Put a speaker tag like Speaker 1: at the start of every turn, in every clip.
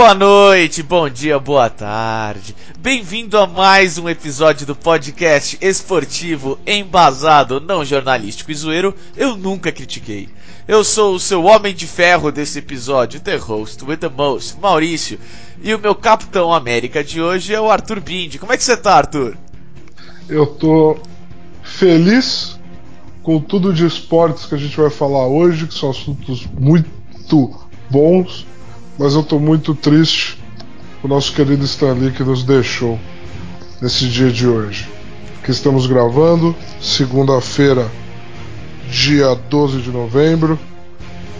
Speaker 1: Boa noite, bom dia, boa tarde. Bem-vindo a mais um episódio do podcast esportivo, embasado, não jornalístico e zoeiro. Eu nunca critiquei. Eu sou o seu homem de ferro desse episódio, the host with the most, Maurício. E o meu Capitão América de hoje é o Arthur Bindi. Como é que você tá, Arthur?
Speaker 2: Eu tô feliz com tudo de esportes que a gente vai falar hoje, que são assuntos muito bons mas eu estou muito triste o nosso querido Stanley que nos deixou nesse dia de hoje. Que estamos gravando, segunda-feira, dia 12 de novembro.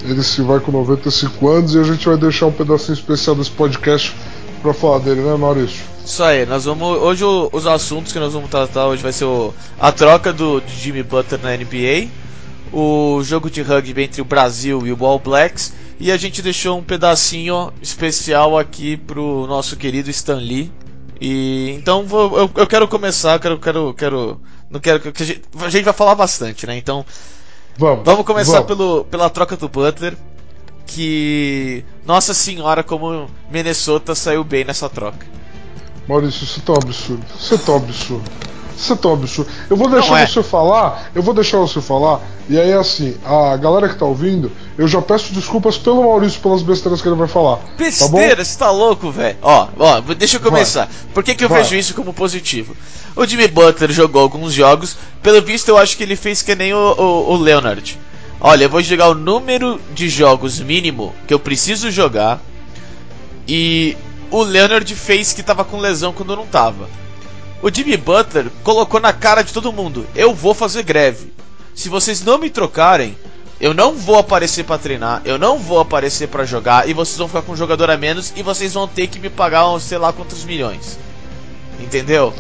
Speaker 2: Ele se vai com 95 anos e a gente vai deixar um pedacinho especial desse podcast para falar dele, né, Maurício?
Speaker 1: Isso aí, nós vamos. Hoje os assuntos que nós vamos tratar hoje vai ser o, a troca do de Jimmy Butler na NBA, o jogo de rugby entre o Brasil e o All Blacks e a gente deixou um pedacinho especial aqui pro nosso querido Stan Lee. E então vou, eu, eu, quero começar, quero, quero, quero, não quero que a gente, a gente vai falar bastante, né? Então
Speaker 2: vamos,
Speaker 1: vamos começar
Speaker 2: vamos.
Speaker 1: Pelo, pela troca do Butler, que nossa senhora como Minnesota saiu bem nessa troca.
Speaker 2: Maurício, isso tá um absurdo. Isso tá um absurdo. Isso é tão absurdo. Eu vou deixar
Speaker 1: é.
Speaker 2: você falar, eu vou deixar você falar, e aí assim, a galera que tá ouvindo, eu já peço desculpas pelo Maurício pelas besteiras que ele vai falar.
Speaker 1: Besteira,
Speaker 2: tá
Speaker 1: você tá louco, velho? Ó, ó, deixa eu começar. Vai. Por que, que eu
Speaker 2: vai.
Speaker 1: vejo isso como positivo? O Jimmy Butler jogou alguns jogos, pelo visto eu acho que ele fez que nem o, o, o Leonard. Olha, eu vou jogar o número de jogos mínimo que eu preciso jogar. E o Leonard fez que tava com lesão quando não tava. O Jimmy Butler colocou na cara de todo mundo: eu vou fazer greve. Se vocês não me trocarem, eu não vou aparecer para treinar, eu não vou aparecer para jogar e vocês vão ficar com um jogador a menos e vocês vão ter que me pagar sei lá quantos milhões. Entendeu?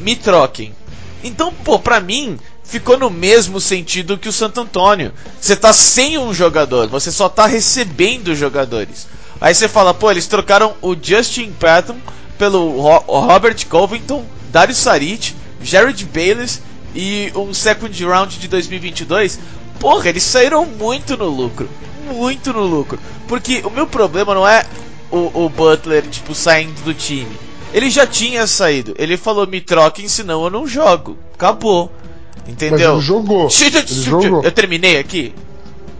Speaker 1: Me troquem. Então, pô, pra mim, ficou no mesmo sentido que o Santo Antônio. Você tá sem um jogador, você só tá recebendo jogadores. Aí você fala, pô, eles trocaram o Justin Patton pelo Robert Covington Dario Saric, Jared Bayless e um second round de 2022, porra, eles saíram muito no lucro. Muito no lucro. Porque o meu problema não é o, o Butler, tipo, saindo do time. Ele já tinha saído. Ele falou: me troquem, senão eu não jogo. Acabou. Entendeu?
Speaker 2: Mas ele jogou. ele jogou.
Speaker 1: Eu terminei aqui.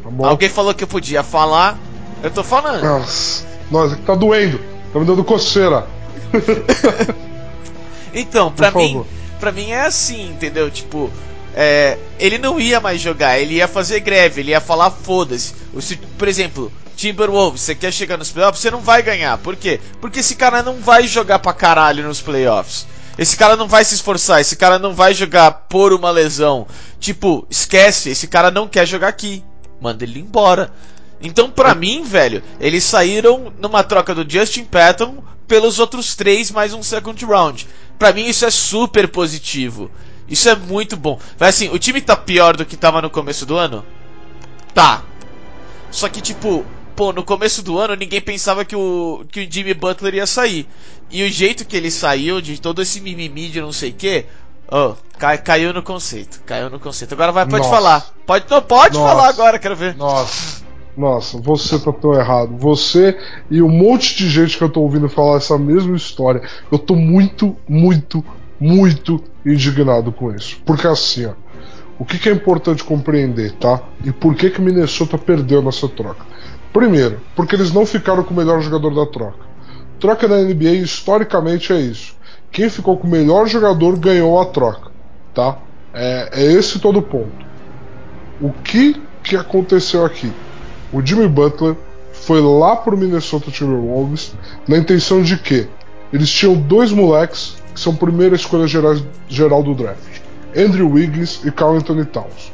Speaker 2: Tá
Speaker 1: Alguém falou que eu podia falar. Eu tô falando.
Speaker 2: Nossa, Nossa tá doendo. Tá me dando coceira.
Speaker 1: Então, pra mim, pra mim é assim, entendeu? Tipo, é, ele não ia mais jogar, ele ia fazer greve, ele ia falar foda-se. Por exemplo, Timberwolves, você quer chegar nos playoffs, você não vai ganhar. Por quê? Porque esse cara não vai jogar pra caralho nos playoffs. Esse cara não vai se esforçar, esse cara não vai jogar por uma lesão. Tipo, esquece, esse cara não quer jogar aqui. Manda ele embora. Então, pra mim, velho, eles saíram numa troca do Justin Patton pelos outros três mais um second round. Pra mim isso é super positivo. Isso é muito bom. Mas assim, o time tá pior do que tava no começo do ano? Tá. Só que tipo, pô, no começo do ano ninguém pensava que o, que o Jimmy Butler ia sair. E o jeito que ele saiu, de todo esse mimimi de não sei o que, oh, cai, caiu no conceito. Caiu no conceito. Agora vai, pode
Speaker 2: Nossa.
Speaker 1: falar. Pode, não, pode
Speaker 2: Nossa.
Speaker 1: falar agora, quero ver.
Speaker 2: Nossa. Nossa, você tá tão errado. Você e um monte de gente que eu tô ouvindo falar essa mesma história. Eu tô muito, muito, muito indignado com isso. Porque assim, ó. O que, que é importante compreender, tá? E por que que Minnesota perdeu nessa troca? Primeiro, porque eles não ficaram com o melhor jogador da troca. Troca da NBA historicamente é isso. Quem ficou com o melhor jogador ganhou a troca, tá? É, é esse todo o ponto. O que que aconteceu aqui? O Jimmy Butler foi lá pro Minnesota Timberwolves na intenção de que eles tinham dois moleques que são primeira escolha geral, geral do draft: Andrew Wiggins e Carl Anthony Towns.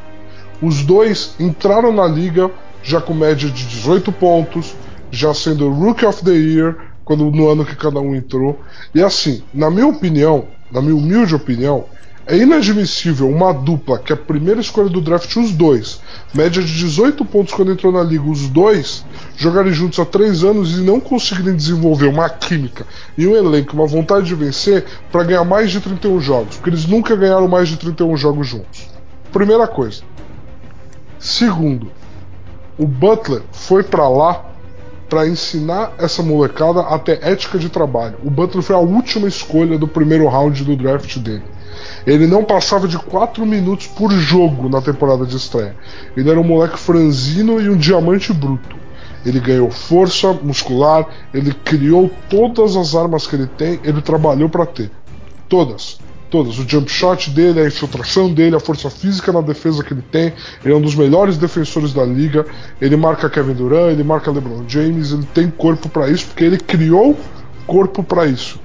Speaker 2: Os dois entraram na liga já com média de 18 pontos, já sendo Rookie of the Year quando no ano que cada um entrou. E assim, na minha opinião, na minha humilde opinião, É inadmissível uma dupla que a primeira escolha do draft, os dois, média de 18 pontos quando entrou na liga, os dois, jogarem juntos há três anos e não conseguirem desenvolver uma química e um elenco, uma vontade de vencer para ganhar mais de 31 jogos, porque eles nunca ganharam mais de 31 jogos juntos. Primeira coisa. Segundo, o Butler foi para lá para ensinar essa molecada até ética de trabalho. O Butler foi a última escolha do primeiro round do draft dele. Ele não passava de 4 minutos por jogo na temporada de estreia. Ele era um moleque franzino e um diamante bruto. Ele ganhou força muscular, ele criou todas as armas que ele tem, ele trabalhou para ter. Todas. Todas. O jump shot dele, a infiltração dele, a força física na defesa que ele tem. Ele é um dos melhores defensores da liga. Ele marca Kevin Durant, ele marca LeBron James, ele tem corpo para isso porque ele criou corpo para isso.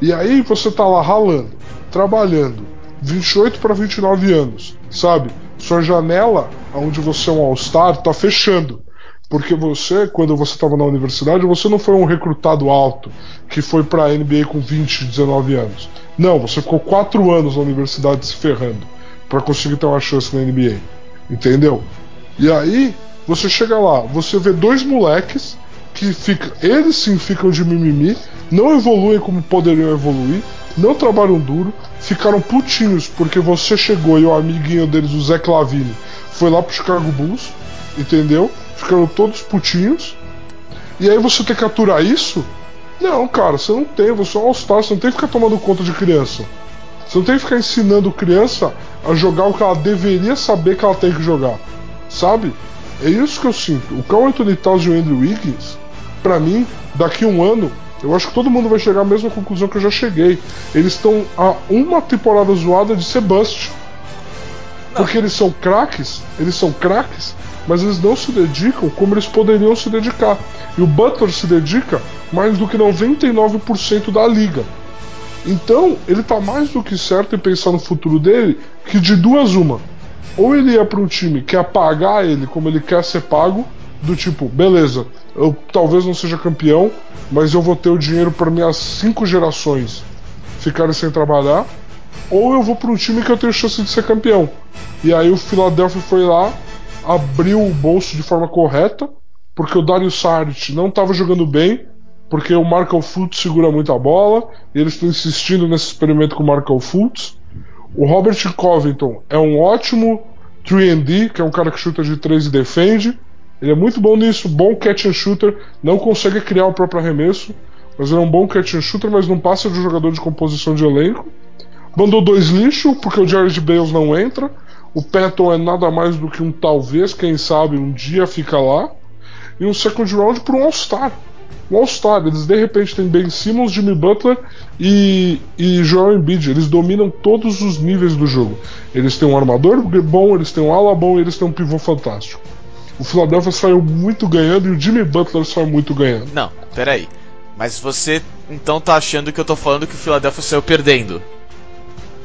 Speaker 2: E aí você tá lá ralando, trabalhando, 28 para 29 anos, sabe? Sua janela, onde você é um All-Star, tá fechando. Porque você, quando você estava na universidade, você não foi um recrutado alto que foi para a NBA com 20, 19 anos. Não, você ficou 4 anos na universidade se ferrando para conseguir ter uma chance na NBA. Entendeu? E aí, você chega lá, você vê dois moleques que ficam, eles sim ficam de mimimi, não evoluem como poderiam evoluir, não trabalham duro, ficaram putinhos porque você chegou e o amiguinho deles, o Zé Clavini, foi lá pro Chicago Bulls, entendeu? Ficaram todos putinhos. E aí você tem que aturar isso? Não, cara, você não tem, você é um All-Star, você não tem que ficar tomando conta de criança. Você não tem que ficar ensinando criança a jogar o que ela deveria saber que ela tem que jogar. Sabe? É isso que eu sinto. O Carl Anthony Towns e o Andrew Wiggins, para mim, daqui um ano, eu acho que todo mundo vai chegar à mesma conclusão que eu já cheguei. Eles estão a uma temporada zoada de ser bust. Porque eles são craques, eles são craques, mas eles não se dedicam como eles poderiam se dedicar. E o Butler se dedica mais do que 99% da liga. Então, ele tá mais do que certo em pensar no futuro dele, que de duas uma. Ou ele ia para um time que ia pagar ele como ele quer ser pago, do tipo, beleza, eu talvez não seja campeão, mas eu vou ter o dinheiro para minhas cinco gerações ficarem sem trabalhar, ou eu vou para um time que eu tenho chance de ser campeão. E aí o Philadelphia foi lá, abriu o bolso de forma correta, porque o Dario Saric não estava jogando bem, porque o Markel Fultz segura muito a bola, e eles estão insistindo nesse experimento com o Markel Fultz. O Robert Covington é um ótimo 3D, que é um cara que chuta de 3 e defende. Ele é muito bom nisso, bom catch and shooter, não consegue criar o próprio arremesso, mas ele é um bom catch and shooter, mas não passa de um jogador de composição de elenco. Mandou dois lixo, porque o Jared Bales não entra. O Patton é nada mais do que um talvez, quem sabe, um dia fica lá. E um second round para um All-Star. Um All-Star. Eles de repente têm Ben Simmons, Jimmy Butler e, e Joel Embiid. Eles dominam todos os níveis do jogo. Eles têm um armador bom, eles têm um ala bom e eles têm um pivô fantástico. O Philadelphia saiu muito ganhando e o Jimmy Butler saiu muito ganhando.
Speaker 1: Não, peraí. Mas você então tá achando que eu tô falando que o Philadelphia saiu perdendo?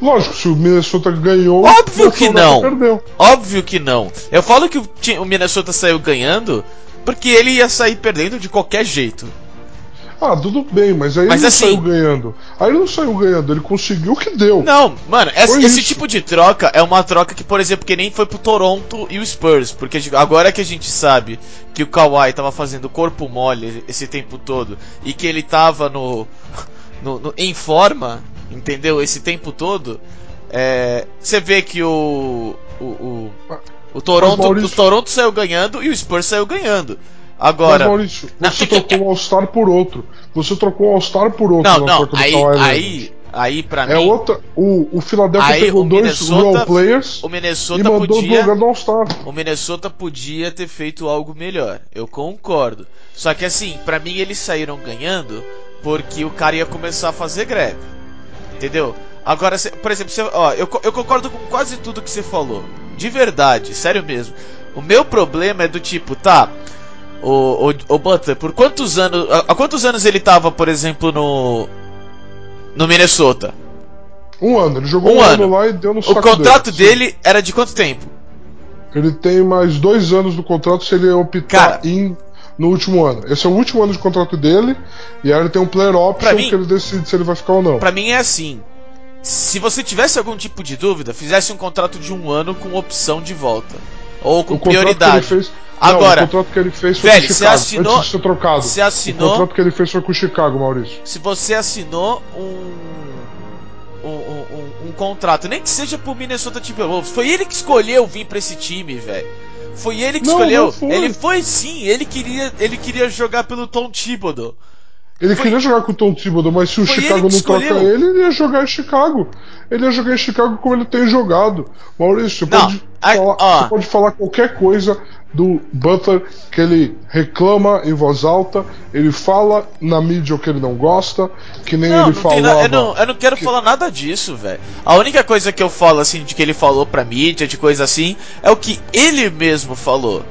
Speaker 2: Lógico, se o Minnesota ganhou,
Speaker 1: Óbvio que não.
Speaker 2: perdeu.
Speaker 1: Óbvio que não. Eu falo que o Minnesota saiu ganhando porque ele ia sair perdendo de qualquer jeito.
Speaker 2: Ah, tudo bem, mas aí
Speaker 1: Mas
Speaker 2: ele não
Speaker 1: assim-
Speaker 2: saiu ganhando. Aí ele não saiu ganhando, ele conseguiu o que deu.
Speaker 1: Não, mano, esse,
Speaker 2: Foi
Speaker 1: esse
Speaker 2: isso.
Speaker 1: tipo de troca é uma troca que, por exemplo, que nem foi pro Toronto e o Spurs, porque agora que a gente sabe que o Kawhi tava fazendo corpo mole esse tempo todo e que ele tava no, no- no- em forma, entendeu? Esse tempo todo, é, você vê que o o, o, o Toronto, o Toronto saiu ganhando e o Spurs saiu ganhando.
Speaker 2: Mas,
Speaker 1: Agora,
Speaker 2: Maurício,
Speaker 1: Não,
Speaker 2: você
Speaker 1: que-
Speaker 2: trocou um All-Star por outro. Você trocou um All-Star por outro
Speaker 1: não, não, aí, aí, aí pra
Speaker 2: É
Speaker 1: mim,
Speaker 2: outra. O, o Philadelphia
Speaker 1: Aí,
Speaker 2: pegou
Speaker 1: o
Speaker 2: dois role players
Speaker 1: o
Speaker 2: e
Speaker 1: Minnesota
Speaker 2: mandou do
Speaker 1: podia
Speaker 2: lugar do All-Star.
Speaker 1: O Minnesota podia ter feito algo melhor, eu concordo. Só que assim, pra mim eles saíram ganhando porque o cara ia começar a fazer greve. Entendeu? Agora, por exemplo, ó, eu, eu concordo com quase tudo que você falou. De verdade, sério mesmo. O meu problema é do tipo, tá. O, o, o Butler, por quantos anos. Há quantos anos ele tava, por exemplo, no. No Minnesota?
Speaker 2: Um ano, ele jogou
Speaker 1: Um
Speaker 2: um,
Speaker 1: ano.
Speaker 2: ano lá e deu no
Speaker 1: O
Speaker 2: saco
Speaker 1: contrato
Speaker 2: dele.
Speaker 1: dele era de quanto tempo?
Speaker 2: Ele tem mais dois anos do contrato se ele optar
Speaker 1: Cara.
Speaker 2: em no último ano. Esse é o último ano de contrato dele, e aí ele tem um player option
Speaker 1: mim-
Speaker 2: que ele decide se ele vai ficar ou não.
Speaker 1: Pra mim é assim. se você tivesse algum tipo de dúvida, fizesse um contrato de um ano com opção de volta. Ou com
Speaker 2: O
Speaker 1: prioridade.
Speaker 2: fez.
Speaker 1: Agora,
Speaker 2: não, o contrato que ele fez foi
Speaker 1: velho,
Speaker 2: com
Speaker 1: você
Speaker 2: Chicago,
Speaker 1: assinou-
Speaker 2: antes de ser trocado.
Speaker 1: você assinou-
Speaker 2: O contrato que ele fez foi com o Chicago, Maurício.
Speaker 1: se você assinou um, um, um- um- contrato, nem que seja pro Minnesota Timberwolves, foi ele que escolheu vir pra esse time, velho. Foi ele que
Speaker 2: Não,
Speaker 1: escolheu.
Speaker 2: não foi.
Speaker 1: Ele foi sim, ele queria, ele queria jogar pelo Tom Thibodeau.
Speaker 2: Ele
Speaker 1: Foi-
Speaker 2: queria jogar com o Tom Thibodeau, mas se o
Speaker 1: Foi
Speaker 2: Chicago não troca
Speaker 1: escolheu.
Speaker 2: ele, ele ia jogar em Chicago. Ele ia jogar em Chicago como ele tem jogado. Maurício, você,
Speaker 1: Não,
Speaker 2: pode, falar, você pode falar qualquer coisa do Butler que ele reclama em voz alta, ele fala na mídia o que ele não gosta, que nem
Speaker 1: Não,
Speaker 2: ele falava.
Speaker 1: eu, não, eu não quero
Speaker 2: que-
Speaker 1: falar nada disso, velho. A única coisa que eu falo, assim, de que ele falou pra mídia, de coisa assim, é o que ele mesmo falou.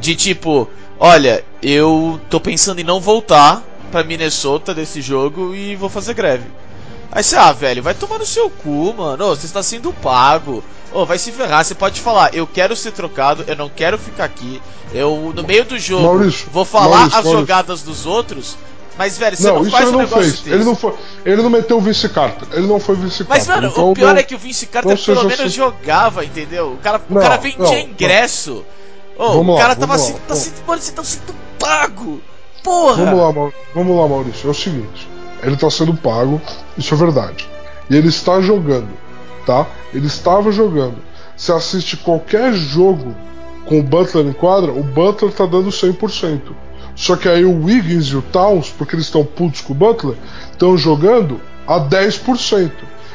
Speaker 1: De tipo, olha, eu tô pensando em não voltar pra Minnesota desse jogo e vou fazer greve. Aí você, ah, velho, vai tomar no seu cu, mano. Ô, você está sendo pago. Ô, vai se ferrar. Você pode falar, eu quero ser trocado, eu não quero ficar aqui. Eu, no meio do jogo,
Speaker 2: Maurício,
Speaker 1: vou falar
Speaker 2: Maurício,
Speaker 1: as
Speaker 2: Maurício.
Speaker 1: jogadas dos outros. Mas, velho, você
Speaker 2: Não,
Speaker 1: não,
Speaker 2: isso
Speaker 1: faz
Speaker 2: ele
Speaker 1: um
Speaker 2: não
Speaker 1: negócio
Speaker 2: fez.
Speaker 1: desse.
Speaker 2: Ele não, foi, ele não meteu o vice Carter. Ele não foi
Speaker 1: Mas,
Speaker 2: Carter.
Speaker 1: mano,
Speaker 2: então
Speaker 1: o pior
Speaker 2: não-
Speaker 1: é que o Vince Carter
Speaker 2: não
Speaker 1: pelo
Speaker 2: seja
Speaker 1: menos
Speaker 2: su-
Speaker 1: jogava, entendeu? O cara, o
Speaker 2: Não,
Speaker 1: cara vendia ingresso. Ô, o
Speaker 2: lá,
Speaker 1: cara tava
Speaker 2: vamos
Speaker 1: sendo,
Speaker 2: lá,
Speaker 1: tá sendo, mano, você tá sendo pago. Porra!
Speaker 2: Vamos lá, vamos lá, Maurício. É o seguinte: ele está sendo pago, isso é verdade. E ele está jogando, tá? Ele estava jogando. Você assiste qualquer jogo com o Butler em quadra, o Butler tá dando 100%. Só que aí o Wiggins e o Towns, porque eles estão putos com o Butler, estão jogando a 10%.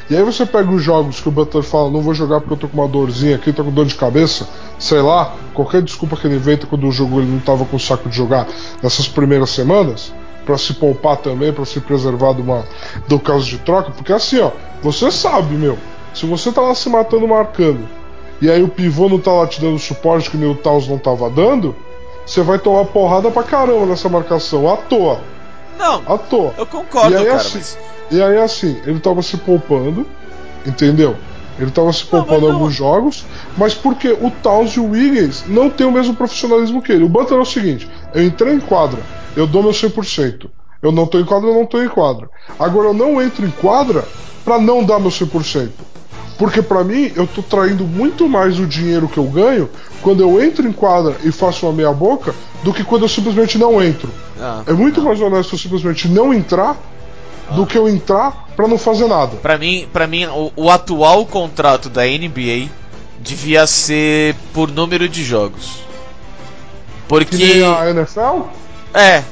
Speaker 2: E aí você pega os jogos que o Butler fala, não vou jogar porque eu tô com uma dorzinha aqui, tô com dor de cabeça, sei lá, qualquer desculpa que ele inventa quando o jogo ele não tava com saco de jogar nessas primeiras semanas, pra se poupar também, pra se preservar de uma, do caso de troca, porque assim, ó, você sabe, meu, se você tá lá se matando marcando, e aí o pivô não tá lá te dando suporte que nem o Taos não tava dando, você vai tomar porrada pra caramba nessa marcação, à toa,
Speaker 1: Não,
Speaker 2: à toa.
Speaker 1: eu concordo,
Speaker 2: E aí,
Speaker 1: cara,
Speaker 2: assim,
Speaker 1: mas.
Speaker 2: E aí, assim, ele tava se poupando, entendeu? Ele tava se poupando
Speaker 1: não-
Speaker 2: alguns jogos, mas porque o Towns e o Wiggins não têm o mesmo profissionalismo que ele. O Butler é o seguinte: eu entrei em quadra, eu dou meu 100%. Eu não tô em quadra, eu não tô em quadra. Agora eu não entro em quadra pra não dar meu 100%. Porque pra mim, eu tô traindo muito mais o dinheiro que eu ganho quando eu entro em quadra e faço uma meia boca do que quando eu simplesmente não entro.
Speaker 1: Ah,
Speaker 2: É muito
Speaker 1: não.
Speaker 2: mais honesto eu simplesmente não entrar do que eu entrar pra não fazer nada.
Speaker 1: Pra mim, pra mim o, o atual contrato da NBA devia ser por número de jogos.
Speaker 2: Que
Speaker 1: Porque.
Speaker 2: nem a NFL?
Speaker 1: É,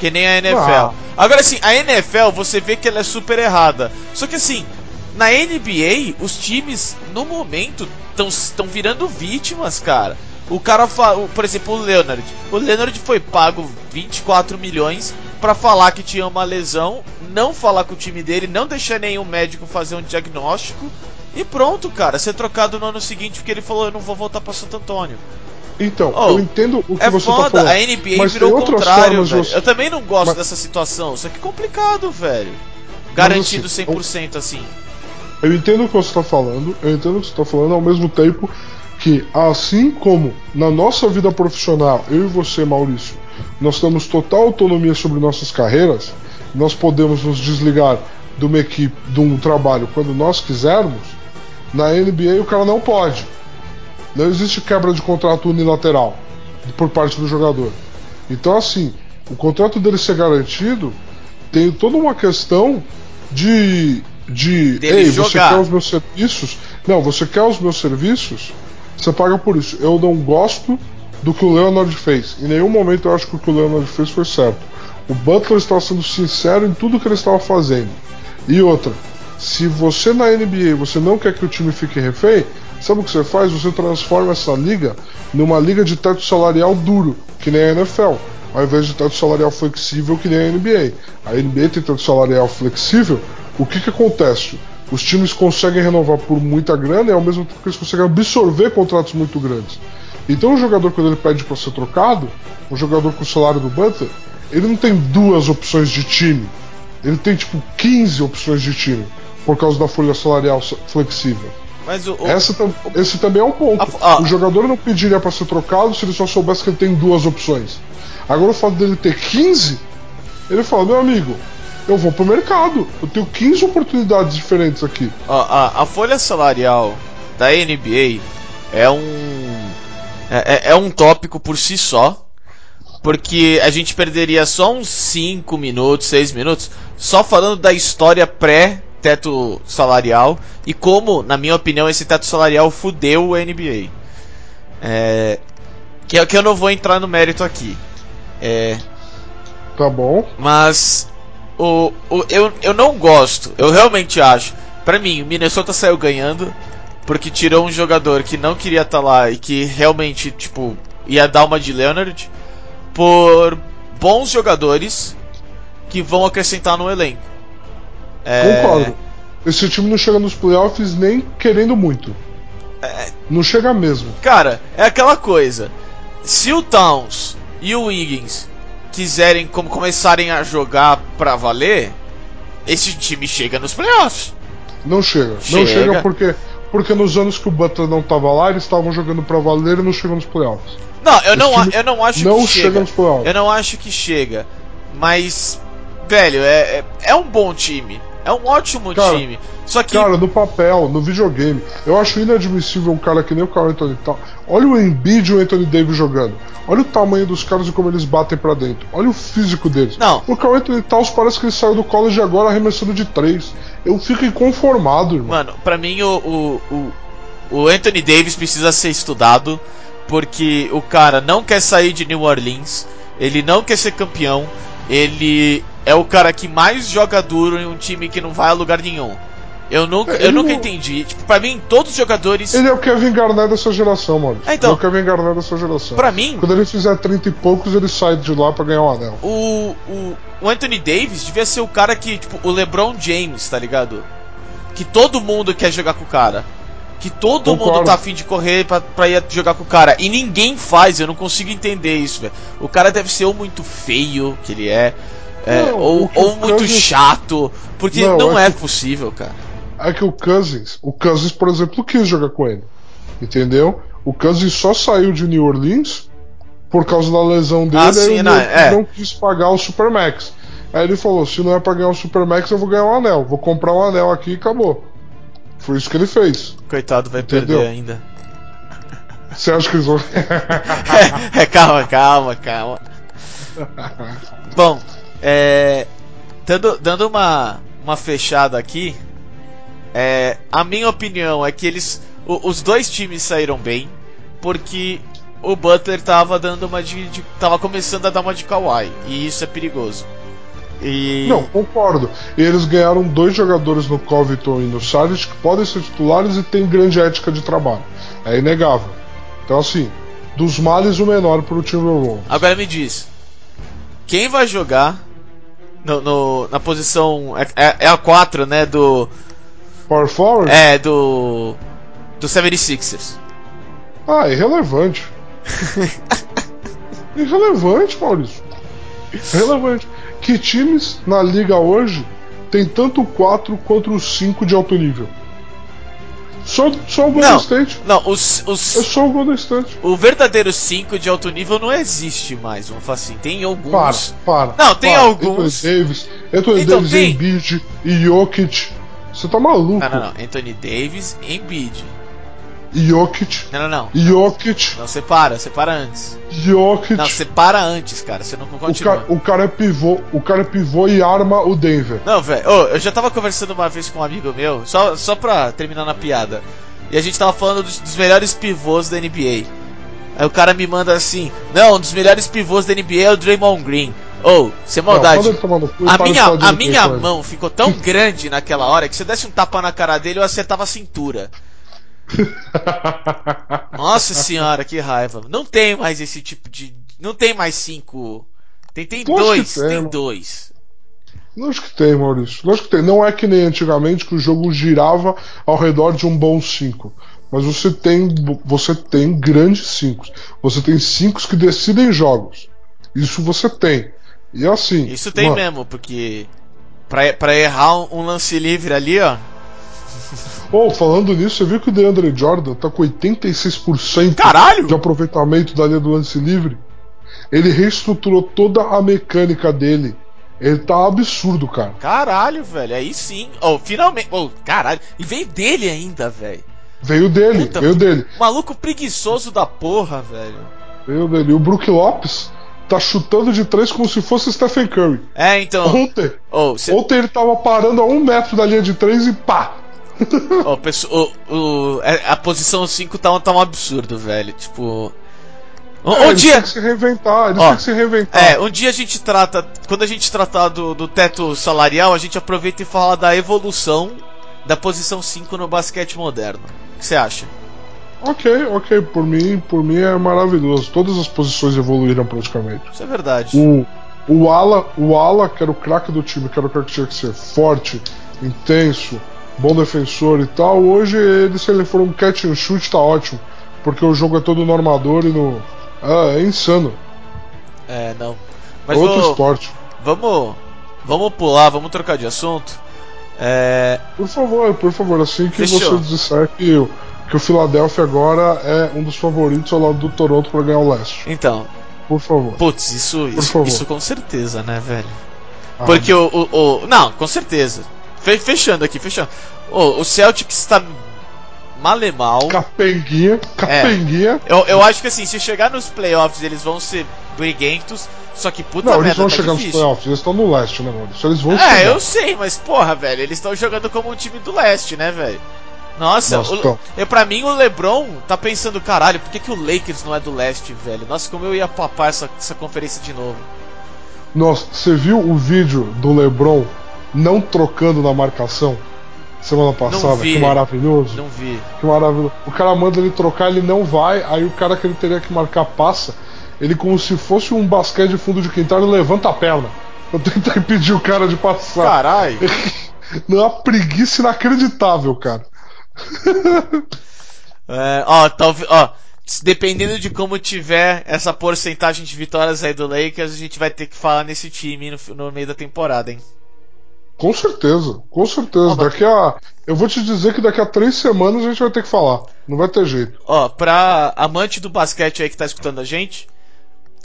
Speaker 1: que nem a NFL.
Speaker 2: Ah.
Speaker 1: Agora assim, a NFL você vê que ela é super errada. Só que assim, na NBA, os times no momento estão virando vítimas, cara. O cara, por exemplo, o Leonard. O Leonard foi pago 24 milhões pra falar que tinha uma lesão, não falar com o time dele, não deixar nenhum médico fazer um diagnóstico. E pronto, cara, ser trocado no ano seguinte porque ele falou: Eu não vou voltar pra Santo Antônio.
Speaker 2: Então,
Speaker 1: Oh,
Speaker 2: eu entendo o que
Speaker 1: É
Speaker 2: você tá
Speaker 1: foda,
Speaker 2: falando.
Speaker 1: a NBA
Speaker 2: mas
Speaker 1: virou o contrário, velho.
Speaker 2: você-
Speaker 1: Eu também não gosto
Speaker 2: Mas-
Speaker 1: dessa situação, só que é complicado, velho. Garantido
Speaker 2: assim,
Speaker 1: 100% assim.
Speaker 2: Eu entendo o que você está falando, eu entendo o que você está falando, ao mesmo tempo que, assim como na nossa vida profissional, eu e você, Maurício, nós temos total autonomia sobre nossas carreiras, nós podemos nos desligar de uma equipe, de um trabalho quando nós quisermos, na NBA o cara não pode. Não existe quebra de contrato unilateral por parte do jogador. Então, assim, o contrato dele ser garantido tem toda uma questão de. De Ei, você
Speaker 1: jogar.
Speaker 2: quer os meus serviços? Não, você quer os meus serviços? Você paga por isso. Eu não gosto do que o Leonard fez. Em nenhum momento eu acho que o que o Leonard fez foi certo. O Butler estava sendo sincero em tudo que ele estava fazendo. E outra, se você na NBA você não quer que o time fique refém, sabe o que você faz? Você transforma essa liga numa liga de teto salarial duro, que nem a NFL, ao invés de teto salarial flexível, que nem a NBA. A NBA tem teto salarial flexível, o que, que acontece? Os times conseguem renovar por muita grana e ao mesmo tempo que eles conseguem absorver contratos muito grandes. Então o jogador, quando ele pede para ser trocado, um jogador com o salário do Butler, ele não tem duas opções de time. Ele tem tipo 15 opções de time por causa da folha salarial flexível.
Speaker 1: Mas o. o-
Speaker 2: Essa tam- esse também é um ponto.
Speaker 1: A- a-
Speaker 2: O jogador não pediria para ser trocado se ele só soubesse que ele tem duas opções. Agora o fato dele ter 15, ele fala: meu amigo, eu vou pro mercado. Eu tenho 15 oportunidades diferentes aqui.
Speaker 1: Ó, a, a folha salarial da NBA é um. É, é- é um tópico por si só. Porque a gente perderia só uns 5 minutos, 6 minutos, só falando da história pré-teto salarial e como, na minha opinião, esse teto salarial fudeu a NBA. É, que, é- que eu não vou entrar no mérito aqui. É,
Speaker 2: Tá bom?
Speaker 1: mas o, o, eu, eu não gosto, eu realmente acho. Pra mim, o Minnesota saiu ganhando porque tirou um jogador que não queria estar lá e que realmente, tipo, ia dar uma de Leonard por bons jogadores que vão acrescentar no elenco. É,
Speaker 2: Concordo. Esse time não chega nos playoffs nem querendo muito. Não chega mesmo.
Speaker 1: Cara, é aquela coisa. Se o Towns e o Wiggins quiserem como começarem a jogar pra valer, esse time chega nos playoffs.
Speaker 2: Não chega.
Speaker 1: Chega.
Speaker 2: Não chega porque, porque nos anos que o Butler não tava lá, eles estavam jogando pra valer e não chegam nos playoffs.
Speaker 1: Não, eu não, eu não acho
Speaker 2: não
Speaker 1: que
Speaker 2: chega
Speaker 1: chega.
Speaker 2: nos playoffs.
Speaker 1: Eu não acho que chega. Mas, velho, é, é, é um bom time. É um ótimo
Speaker 2: Cara,
Speaker 1: time. Só que.
Speaker 2: Cara, no papel, no videogame, eu acho inadmissível um cara que nem o Carl Anthony tal. Olha o Embiid e o Anthony Davis jogando. Olha o tamanho dos caras e como eles batem pra dentro. Olha o físico deles.
Speaker 1: Não.
Speaker 2: O Carl Anthony Towns parece que ele saiu do college agora arremessando de três. Eu fico inconformado, irmão.
Speaker 1: Mano, pra mim o, o, o, o Anthony Davis precisa ser estudado. Porque o cara não quer sair de New Orleans. Ele não quer ser campeão. Ele é o cara que mais joga duro em um time que não vai a lugar nenhum. Eu nunca,
Speaker 2: É,
Speaker 1: eu nunca
Speaker 2: não-
Speaker 1: entendi. Tipo, pra mim, todos os jogadores.
Speaker 2: Ele é o Kevin Garnett dessa geração, mano.
Speaker 1: É, então.
Speaker 2: Ele é o Kevin Garnett dessa geração.
Speaker 1: Pra mim,
Speaker 2: Quando ele fizer 30 e poucos, ele sai de lá pra ganhar um anel.
Speaker 1: o, o, o Anthony Davis devia ser o cara que, tipo, o LeBron James, tá ligado? Que todo mundo quer jogar com o cara. Que todo
Speaker 2: Concordo.
Speaker 1: mundo tá afim de correr pra, pra ir jogar com o cara. E ninguém faz, eu não consigo entender isso, velho. O cara deve ser ou muito feio, que ele é, é,
Speaker 2: Não,
Speaker 1: ou, ou muito
Speaker 2: Cousins-
Speaker 1: chato. Porque
Speaker 2: Não,
Speaker 1: não,
Speaker 2: é
Speaker 1: é
Speaker 2: que-
Speaker 1: possível, cara.
Speaker 2: É que o Cousins, o Cousins, por exemplo, quis jogar com ele. Entendeu? O Cousins só saiu de New Orleans por causa da lesão dele
Speaker 1: Ah, sim, não, é.
Speaker 2: não quis pagar o Supermax. Aí ele falou: se não é pra ganhar o Supermax, eu vou ganhar um anel. Vou comprar um anel aqui e acabou. Foi isso que ele fez.
Speaker 1: Coitado, vai
Speaker 2: Entendeu?
Speaker 1: perder ainda.
Speaker 2: Você acha que eles vão.
Speaker 1: é, calma, calma, calma. Bom, é, dando, dando uma, uma fechada aqui, é, a minha opinião é que eles, o- os dois times saíram bem, porque o Butler tava dando uma de, de- tava começando a dar uma de Kawhi e isso é perigoso. E
Speaker 2: Não, concordo. E eles ganharam dois jogadores no Covington e no Saric que podem ser titulares e têm grande ética de trabalho. É inegável. Então, assim, dos males o menor pro Timberwolves.
Speaker 1: agora me diz, quem vai jogar no, no- na posição é, é- é a 4, né, do
Speaker 2: Power forward?
Speaker 1: É, do. Do 76ers.
Speaker 2: Ah, irrelevante. irrelevante, Maurício. Irrelevante. Que times na liga hoje tem tanto o 4 quanto o 5 de alto nível? Só, só o Golden
Speaker 1: Não.
Speaker 2: State.
Speaker 1: Não, os. os
Speaker 2: É só o Golden State.
Speaker 1: o verdadeiro 5 de alto nível não existe mais, vamos falar assim. Tem
Speaker 2: Para,
Speaker 1: alguns.
Speaker 2: para.
Speaker 1: Não, tem
Speaker 2: para.
Speaker 1: alguns.
Speaker 2: Anthony Davis, Anthony
Speaker 1: Então,
Speaker 2: Davis,
Speaker 1: tem.
Speaker 2: Embiid e Jokic. Você tá maluco?
Speaker 1: Não, não, não. Anthony Davis, Embiid.
Speaker 2: Jokic,
Speaker 1: Não, não, não.
Speaker 2: Jokic,
Speaker 1: Não, separa, separa antes.
Speaker 2: Jokic.
Speaker 1: Não, separa antes, cara. Você não
Speaker 2: o,
Speaker 1: continua.
Speaker 2: cara, o cara é pivô, o cara é pivô e arma o Denver.
Speaker 1: Não, velho. Ô, eu já tava conversando uma vez com um amigo meu, só, só pra terminar na piada. E a gente tava falando dos, dos melhores pivôs da NBA. Aí o cara me manda assim: Não, um dos melhores pivôs da NBA é o Draymond Green. Ô, sem
Speaker 2: Não,
Speaker 1: maldade.
Speaker 2: cu e
Speaker 1: A minha, a minha mão ficou tão grande naquela hora que se eu desse um tapa na cara dele eu acertava a cintura. Nossa senhora, que raiva. Não tem mais esse tipo de. Não tem mais cinco. Tem, tem
Speaker 2: Lógico
Speaker 1: dois.
Speaker 2: tem,
Speaker 1: Tem
Speaker 2: mano.
Speaker 1: dois.
Speaker 2: Lógico que tem, Maurício. Lógico que tem. Não é que nem antigamente que o jogo girava ao redor de um bom 5. Mas você tem, você tem grandes 5. Você tem 5 que decidem jogos. Isso você tem. E assim.
Speaker 1: Isso tem
Speaker 2: mano,
Speaker 1: mesmo, porque. Pra, pra errar um lance livre ali, ó.
Speaker 2: Pô, falando nisso, você viu que o DeAndre Jordan tá com 86%
Speaker 1: Caralho!
Speaker 2: de aproveitamento da linha do lance livre? Ele reestruturou toda a mecânica dele Ele tá absurdo, cara.
Speaker 1: Caralho, velho. Aí sim. Oh, finalmente. Oh, caralho. E veio dele ainda, velho.
Speaker 2: Veio dele,
Speaker 1: Puta,
Speaker 2: veio dele.
Speaker 1: Maluco preguiçoso da porra, velho.
Speaker 2: Veio dele. E o Brook Lopes tá chutando de três como se fosse Stephen Curry.
Speaker 1: É, então.
Speaker 2: Ontem,
Speaker 1: Oh, cê,
Speaker 2: ontem ele tava parando a um metro da linha de três e pá!
Speaker 1: oh, pesso- oh, oh, é- a posição 5 tá, um- tá um absurdo, velho. Tipo. Um,
Speaker 2: É,
Speaker 1: um dia.
Speaker 2: que se reinventar, eles têm que se reinventar.
Speaker 1: É, um dia a gente trata. Quando a gente tratar do, do teto salarial, a gente aproveita e fala da evolução da posição 5 no basquete moderno. O que você acha?
Speaker 2: Ok, ok, por mim, por mim é maravilhoso. Todas as posições evoluíram praticamente.
Speaker 1: Isso é verdade.
Speaker 2: O, o ala, o ala, que era o craque do time, que era o cara que tinha que ser forte, intenso, bom defensor e tal, hoje ele, se ele for um catch and shoot, tá ótimo. Porque o jogo é todo no armador e no. Ah, é insano.
Speaker 1: É, não. Mas
Speaker 2: outro
Speaker 1: ô,
Speaker 2: esporte.
Speaker 1: vamos. Vamos pular, vamos trocar de assunto. É.
Speaker 2: Por favor, por favor, assim que
Speaker 1: Fechou.
Speaker 2: você disser que, o- que o Philadelphia agora é um dos favoritos ao lado do Toronto para ganhar o leste.
Speaker 1: Então,
Speaker 2: Por favor.
Speaker 1: putz, isso,
Speaker 2: Por
Speaker 1: isso,
Speaker 2: favor.
Speaker 1: isso com certeza, né, velho?
Speaker 2: Ah,
Speaker 1: Porque o, o, o- Não, com certeza. Fe- fechando aqui, fechando. O, o Celtics está malemal.
Speaker 2: Capenguinha, capenguinha.
Speaker 1: Eu, eu acho que assim, se chegar nos playoffs, eles vão ser briguentos. Só que puta
Speaker 2: Não, eles
Speaker 1: merda,
Speaker 2: vão
Speaker 1: tá
Speaker 2: chegar nos
Speaker 1: difícil.
Speaker 2: playoffs, eles estão no leste, né, mano? Isso eles vão
Speaker 1: É,
Speaker 2: chegar.
Speaker 1: eu sei, mas porra, velho, eles estão jogando como um time do leste, né, velho? Nossa,
Speaker 2: Nossa,
Speaker 1: o, eu, pra mim o LeBron tá pensando, caralho, por que, que o Lakers não é do leste, velho? Nossa, como eu ia papar essa, essa conferência de novo.
Speaker 2: Nossa, você viu o vídeo do LeBron não trocando na marcação semana passada? Que maravilhoso.
Speaker 1: Não vi.
Speaker 2: Que maravilhoso. O cara manda ele trocar, ele não vai, aí o cara que ele teria que marcar passa. Ele, como se fosse um basquete de fundo de quintal, ele levanta a perna. Eu tentar impedir o cara de passar.
Speaker 1: Caralho.
Speaker 2: Não é uma preguiça inacreditável, cara.
Speaker 1: É, ó, talvez, ó, dependendo de como tiver essa porcentagem de vitórias aí do Lakers, a gente vai ter que falar nesse time no, no meio da temporada, hein?
Speaker 2: Com certeza, com certeza. Daqui a. Eu vou te dizer que daqui a três semanas a gente vai ter que falar. Não vai ter jeito.
Speaker 1: Ó, pra amante do basquete aí que tá escutando a gente,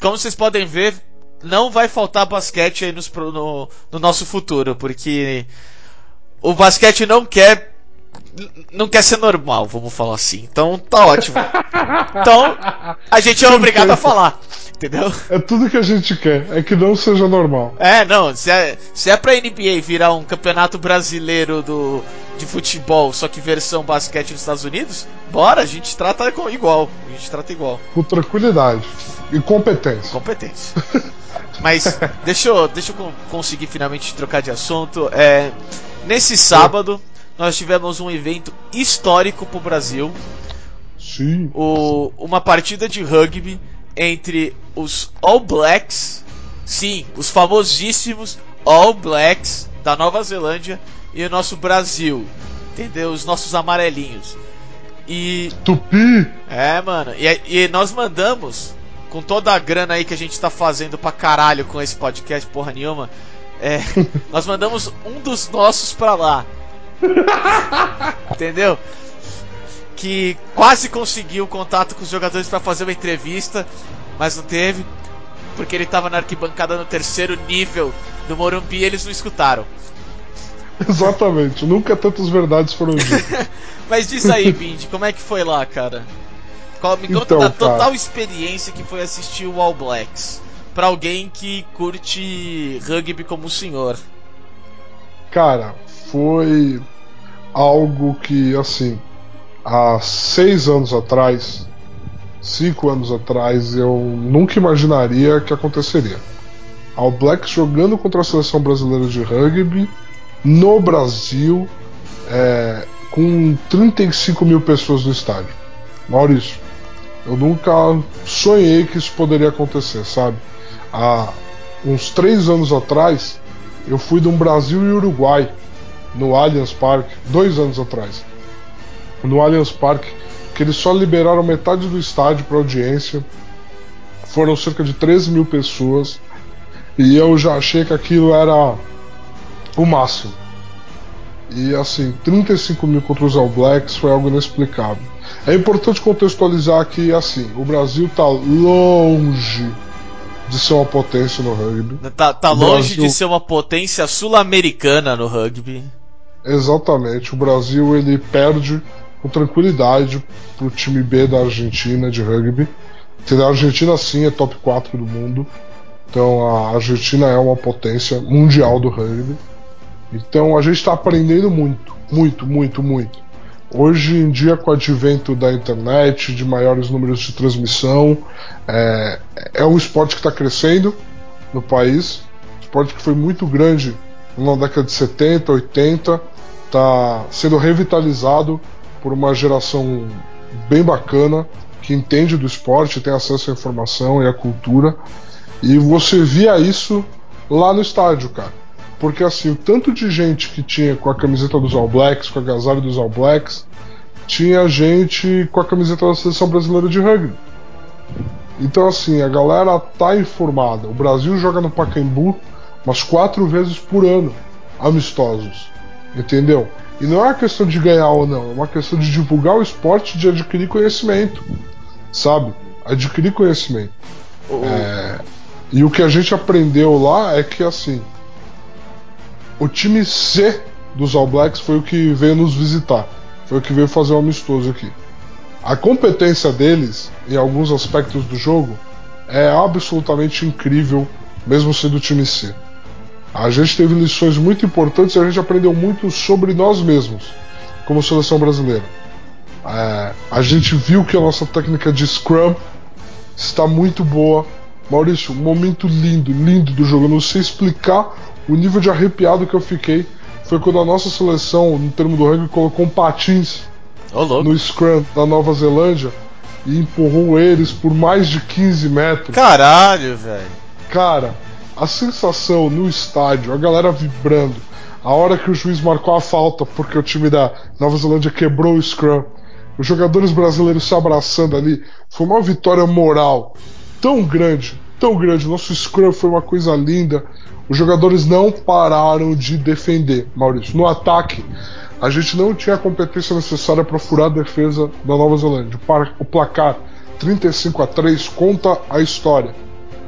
Speaker 1: como vocês podem ver, não vai faltar basquete aí nos no, no nosso futuro, porque o basquete não quer não quer ser normal, vamos falar assim. Então tá ótimo. Então a gente é obrigado a falar, entendeu?
Speaker 2: É tudo que a gente quer, é que não seja normal.
Speaker 1: É, não, se é, se é pra NBA virar um campeonato brasileiro do, de futebol, só que versão basquete nos Estados Unidos, bora, a gente trata com- igual. A gente trata igual.
Speaker 2: Com tranquilidade e competência.
Speaker 1: Competência. Mas deixa eu, deixa eu con- conseguir finalmente trocar de assunto. É, nesse sábado, nós tivemos um evento histórico pro Brasil.
Speaker 2: Sim.
Speaker 1: o- uma partida de rugby entre os All Blacks, sim, os famosíssimos All Blacks da Nova Zelândia e o nosso Brasil, entendeu? Os nossos amarelinhos. E
Speaker 2: Tupi!
Speaker 1: é, mano, e, e nós mandamos com toda a grana aí que a gente tá fazendo pra caralho com esse podcast, porra nenhuma. É, nós mandamos um dos nossos pra lá. Entendeu? Que quase conseguiu contato com os jogadores pra fazer uma entrevista, mas não teve, porque ele tava na arquibancada no terceiro nível do Morumbi e eles não escutaram.
Speaker 2: Exatamente, nunca tantas verdades foram ditas.
Speaker 1: Mas diz aí, Bindi, como é que foi lá, cara? Me conta
Speaker 2: Então,
Speaker 1: da
Speaker 2: cara.
Speaker 1: total experiência que foi assistir o All Blacks. Pra alguém que curte rugby como o senhor.
Speaker 2: Cara, foi algo que, assim, há seis anos atrás, cinco anos atrás, eu nunca imaginaria que aconteceria. All Blacks jogando contra a seleção brasileira de rugby no Brasil, é, com 35 mil pessoas no estádio. Maurício, eu nunca sonhei que isso poderia acontecer, sabe? Há uns três anos atrás, eu fui um Brasil e Uruguai no Allianz Parque, dois anos atrás. No Allianz Parque, que eles só liberaram metade do estádio para audiência. Foram cerca de 13 mil pessoas. E eu já achei que aquilo era o máximo. E assim, 35 mil contra os All Blacks foi algo inexplicável. É importante contextualizar que assim, o Brasil está longe, de ser uma potência no rugby.
Speaker 1: Tá, tá longe Brasil... de ser uma potência sul-americana no rugby.
Speaker 2: Exatamente. O Brasil ele perde com tranquilidade pro time B da Argentina de rugby. A Argentina sim é top 4 do mundo. Então a Argentina é uma potência mundial do rugby. Então a gente está aprendendo muito, muito, muito, muito. Hoje em dia, com o advento da internet, de maiores números de transmissão, é, é um esporte que está crescendo no país. Esporte que foi muito grande na década de 70, 80, está sendo revitalizado por uma geração bem bacana que entende do esporte, tem acesso à informação e à cultura. E você via isso lá no estádio, cara. Porque assim, o tanto de gente que tinha com a camiseta dos All Blacks, com a agasalho dos All Blacks, tinha gente com a camiseta da seleção brasileira de rugby. Então assim, a galera tá informada. O Brasil joga no Pacaembu umas quatro vezes por ano, amistosos. Entendeu? E não é uma questão de ganhar ou não, é uma questão de divulgar o esporte, de adquirir conhecimento. Sabe? Adquirir conhecimento. Oh. É, e o que a gente aprendeu lá é que assim o time C dos All Blacks foi o que veio nos visitar, foi o que veio fazer o um amistoso aqui. A competência deles em alguns aspectos do jogo é absolutamente incrível, mesmo sendo o time C. A gente teve lições muito importantes e a gente aprendeu muito sobre nós mesmos, como seleção brasileira. É, a gente viu que a nossa técnica de Scrum está muito boa. Maurício, um momento lindo, lindo do jogo. Eu não sei explicar o nível de arrepiado que eu fiquei foi quando a nossa seleção, no termo do rugby, colocou um patins
Speaker 1: oh,
Speaker 2: no scrum da Nova Zelândia e empurrou eles por mais de 15 metros.
Speaker 1: Caralho, velho.
Speaker 2: Cara, a sensação no estádio, a galera vibrando, a hora que o juiz marcou a falta porque o time da Nova Zelândia quebrou o scrum, os jogadores brasileiros se abraçando ali, foi uma vitória moral tão grande, tão grande. Nosso scrum foi uma coisa linda. Os jogadores não pararam de defender, Maurício. No ataque, a gente não tinha a competência necessária para furar a defesa da Nova Zelândia. O placar 35 a 3 conta a história.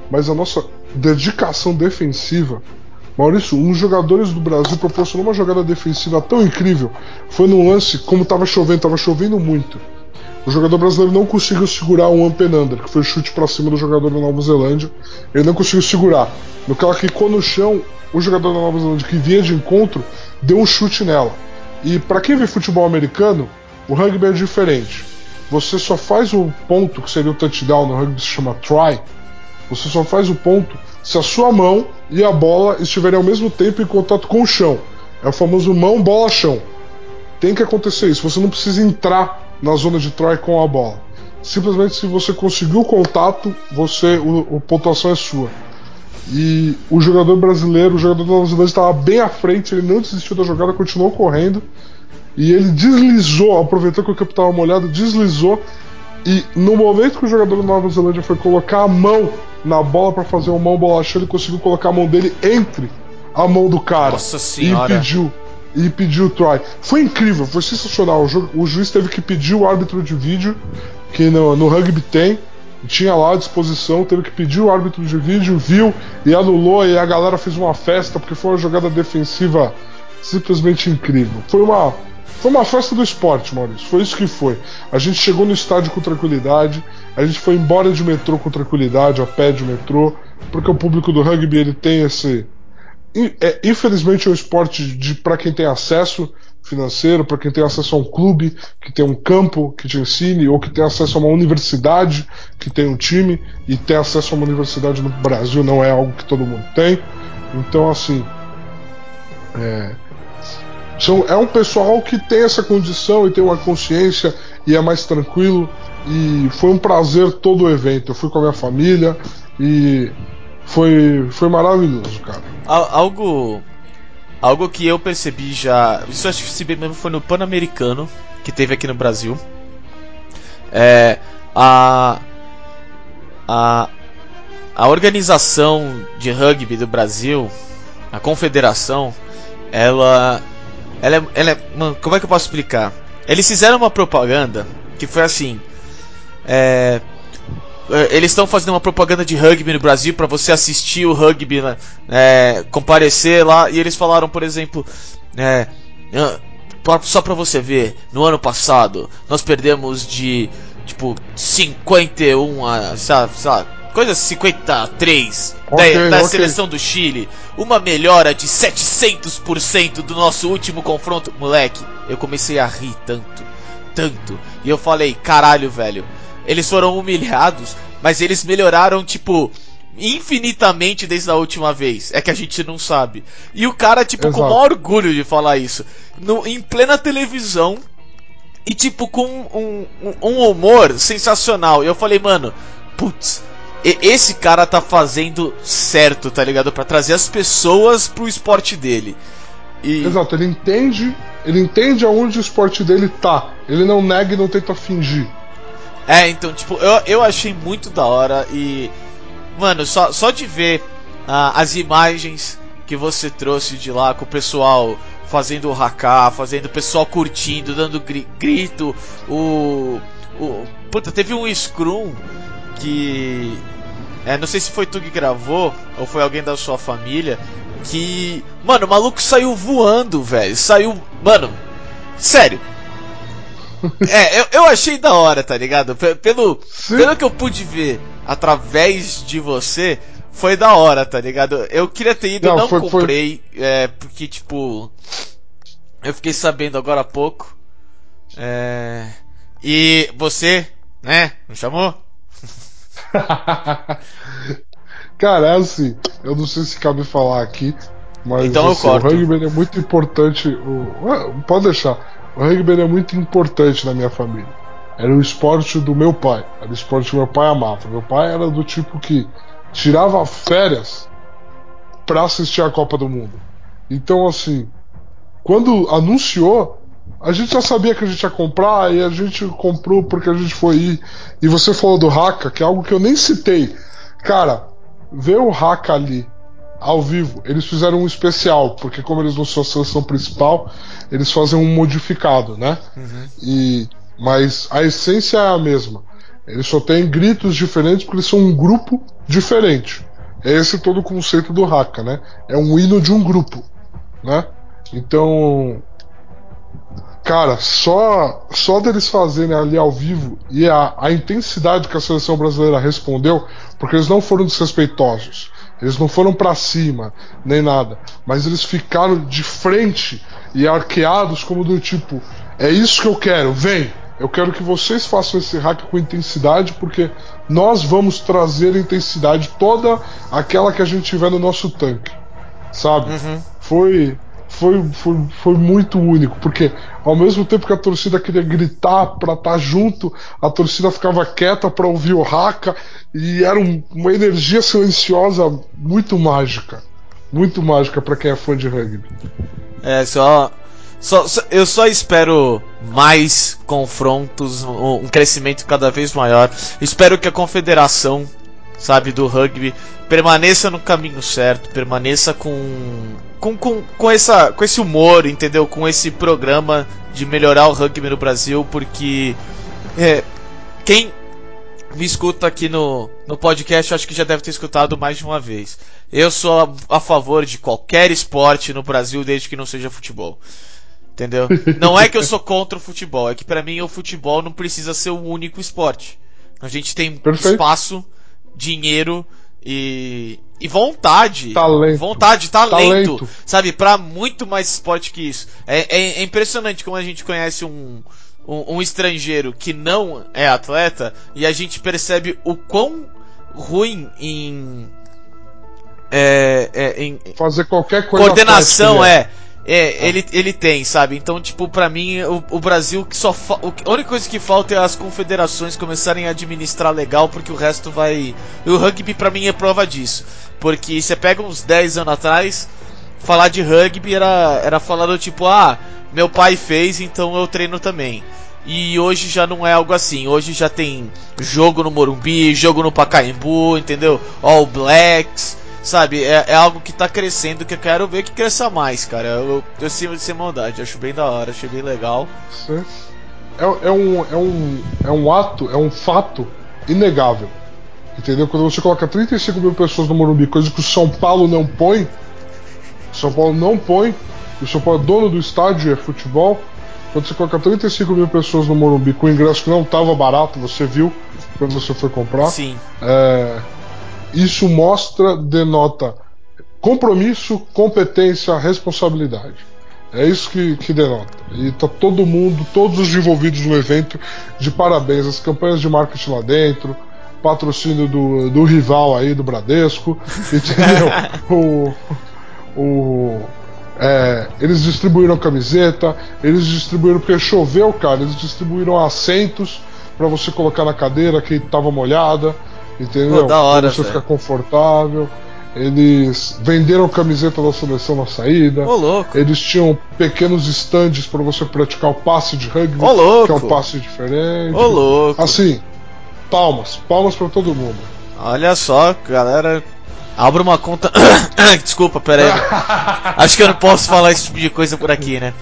Speaker 2: Mas a nossa dedicação defensiva, Maurício, um dos jogadores do Brasil proporcionou uma jogada defensiva tão incrível. Foi num lance, como estava chovendo, estava chovendo muito. O jogador brasileiro não conseguiu segurar um Ampen Under, que foi o chute para cima do jogador da Nova Zelândia. Ele não conseguiu segurar. No que ela no chão, o jogador da Nova Zelândia que vinha de encontro deu um chute nela. E para quem vê futebol americano, o rugby é diferente. Você só faz o ponto, que seria o touchdown, no rugby se chama try. Você só faz o ponto se a sua mão e a bola estiverem ao mesmo tempo em contato com o chão. É o famoso mão, bola, chão. Tem que acontecer isso. Você não precisa entrar na zona de try com a bola. Simplesmente se você conseguiu o contato, você o, a pontuação é sua. E o jogador brasileiro, o jogador da Nova Zelândia estava bem à frente, ele não desistiu da jogada, continuou correndo. E ele deslizou, aproveitou que o campo estava molhado, deslizou. E no momento que o jogador da Nova Zelândia foi colocar a mão na bola para fazer uma mão bolachão, ele conseguiu colocar a mão dele entre a mão do cara.
Speaker 1: Nossa senhora.
Speaker 2: E impediu e pediu o try. Foi incrível, foi sensacional. O, ju o, juiz teve que pedir o árbitro de vídeo, que no, no rugby tem, tinha lá à disposição, teve que pedir o árbitro de vídeo, viu e anulou, e a galera fez uma festa, porque foi uma jogada defensiva simplesmente incrível. Foi uma, foi uma festa do esporte, Maurício. Foi isso que foi. A gente chegou no estádio com tranquilidade, a gente foi embora de metrô com tranquilidade, a pé de metrô, porque o público do rugby ele tem esse é, infelizmente é um esporte de para quem tem acesso financeiro, para quem tem acesso a um clube que tem um campo que te ensine, ou que tem acesso a uma universidade que tem um time, e ter acesso a uma universidade no Brasil não é algo que todo mundo tem. Então, assim. É, são, é um pessoal que tem essa condição e tem uma consciência e é mais tranquilo. E foi um prazer todo o evento. Eu fui com a minha família e foi, foi maravilhoso, cara.
Speaker 1: Algo. Algo que eu percebi já. Isso acho que se bem mesmo foi no Pan-Americano, que teve aqui no Brasil. É. A. A. A organização de rugby do Brasil, a confederação, ela. Ela é. Ela é mano, como é que eu posso explicar? Eles fizeram uma propaganda que foi assim. É, é, eles estão fazendo uma propaganda de rugby no Brasil para você assistir o rugby, né, é, comparecer lá. E eles falaram, por exemplo, é, só para você ver, no ano passado nós perdemos de tipo 51 a, sei lá coisa 53 okay, da, da okay. seleção do Chile, uma melhora de 700% do nosso último confronto, moleque. Eu comecei a rir tanto, tanto, e eu falei, caralho, velho eles foram humilhados, mas eles melhoraram, tipo, infinitamente desde a última vez. É que a gente não sabe. E o cara, tipo, Exato. com o maior orgulho de falar isso. No, em plena televisão. E, tipo, com um, um, um humor sensacional. E eu falei, mano, putz, esse cara tá fazendo certo, tá ligado? para trazer as pessoas pro esporte dele.
Speaker 2: E... Exato, ele entende. Ele entende aonde o esporte dele tá. Ele não nega e não tenta fingir.
Speaker 1: É, então, tipo, eu, eu achei muito da hora e. Mano, só, só de ver uh, as imagens que você trouxe de lá com o pessoal fazendo o haka, fazendo o pessoal curtindo, dando gri grito, o. o puta, teve um Scrum que. É, não sei se foi tu que gravou ou foi alguém da sua família. Que. Mano, o maluco saiu voando, velho. Saiu. Mano, sério é, eu, eu achei da hora, tá ligado? Pelo, pelo que eu pude ver através de você, foi da hora, tá ligado? Eu queria ter ido, não, não foi, comprei, foi... É, porque, tipo, eu fiquei sabendo agora há pouco. É, e você, né, me chamou?
Speaker 2: Cara, é assim, eu não sei se cabe falar aqui, mas
Speaker 1: então
Speaker 2: assim, o rugby é muito importante. O, pode deixar. O rugby é muito importante na minha família. Era o esporte do meu pai. Era o esporte que meu pai amava. Meu pai era do tipo que tirava férias para assistir a Copa do Mundo. Então, assim, quando anunciou, a gente já sabia que a gente ia comprar e a gente comprou porque a gente foi ir. E você falou do Haka, que é algo que eu nem citei. Cara, ver o Haka ali ao vivo. Eles fizeram um especial, porque como eles não são a seleção principal, eles fazem um modificado, né? Uhum. E, mas a essência é a mesma. Eles só têm gritos diferentes porque eles são um grupo diferente. É esse todo o conceito do Haka, né? É um hino de um grupo, né? Então, cara, só só deles fazerem ali ao vivo e a, a intensidade que a seleção brasileira respondeu, porque eles não foram desrespeitosos. Eles não foram para cima, nem nada. Mas eles ficaram de frente e arqueados, como do tipo: é isso que eu quero, vem! Eu quero que vocês façam esse hack com intensidade, porque nós vamos trazer intensidade toda aquela que a gente tiver no nosso tanque. Sabe? Uhum. Foi foi, foi, foi muito único, porque ao mesmo tempo que a torcida queria gritar para estar tá junto, a torcida ficava quieta para ouvir o Haka, e era um, uma energia silenciosa muito mágica. Muito mágica para quem é fã de rugby.
Speaker 1: É, só, só, só, eu só espero mais confrontos, um, um crescimento cada vez maior. Espero que a confederação, sabe, do rugby permaneça no caminho certo, permaneça com com, com, com, essa, com esse humor, entendeu? Com esse programa de melhorar o rugby no Brasil, porque é, quem me escuta aqui no, no podcast, acho que já deve ter escutado mais de uma vez. Eu sou a, a favor de qualquer esporte no Brasil, desde que não seja futebol. Entendeu? Não é que eu sou contra o futebol, é que para mim o futebol não precisa ser o único esporte. A gente tem Perfeito. espaço, dinheiro e, e vontade.
Speaker 2: Talento.
Speaker 1: Vontade, talento, talento. Sabe? Pra muito mais esporte que isso. É, é, é impressionante como a gente conhece um, um, um, estrangeiro que não é atleta e a gente percebe o quão ruim em. É, é, em
Speaker 2: fazer qualquer coisa.
Speaker 1: Coordenação é. É, ah. ele, ele tem, sabe? Então, tipo, pra mim, o, o Brasil que só a única coisa que falta é as confederações começarem a administrar legal, porque o resto vai. O rugby pra mim é prova disso. Porque você pega uns 10 anos atrás, falar de rugby era, era falar do tipo, ah, meu pai fez, então eu treino também. E hoje já não é algo assim. Hoje já tem jogo no Morumbi, jogo no Pacaembu, entendeu? All Blacks. Sabe, é, é, algo que tá crescendo que eu quero ver que cresça mais, cara. Eu, eu sei de ser maldade, acho bem da hora, achei bem legal.
Speaker 2: Sim. É, é, um, é, um, é um ato, é um fato inegável. Entendeu? Quando você coloca 35 mil pessoas no Morumbi, coisa que o São Paulo não põe, o São Paulo não põe, o São Paulo é dono do estádio, é futebol. Quando você coloca 35 mil pessoas no Morumbi com ingresso que não estava barato, você viu quando você foi comprar.
Speaker 1: Sim.
Speaker 2: É, isso mostra, denota compromisso, competência, responsabilidade. É isso que, que denota. E tá todo mundo, todos os envolvidos no evento, de parabéns. As campanhas de marketing lá dentro, patrocínio do, do rival aí, do Bradesco, entendeu? o, o, é, eles distribuíram camiseta, eles distribuíram, porque choveu, cara, eles distribuíram assentos para você colocar na cadeira que estava molhada, entendeu?
Speaker 1: Pô, da hora,
Speaker 2: pra você ficar confortável. Eles venderam camiseta da seleção na saída.
Speaker 1: Ô, louco.
Speaker 2: Eles tinham pequenos stands para você praticar o passe de rugby,
Speaker 1: Ô, louco.
Speaker 2: que é um passe diferente.
Speaker 1: Ô, louco.
Speaker 2: Assim, palmas, palmas para todo mundo.
Speaker 1: Olha só, galera. Abra uma conta. Desculpa, pera aí. Acho que eu não posso falar esse tipo de coisa por aqui, né?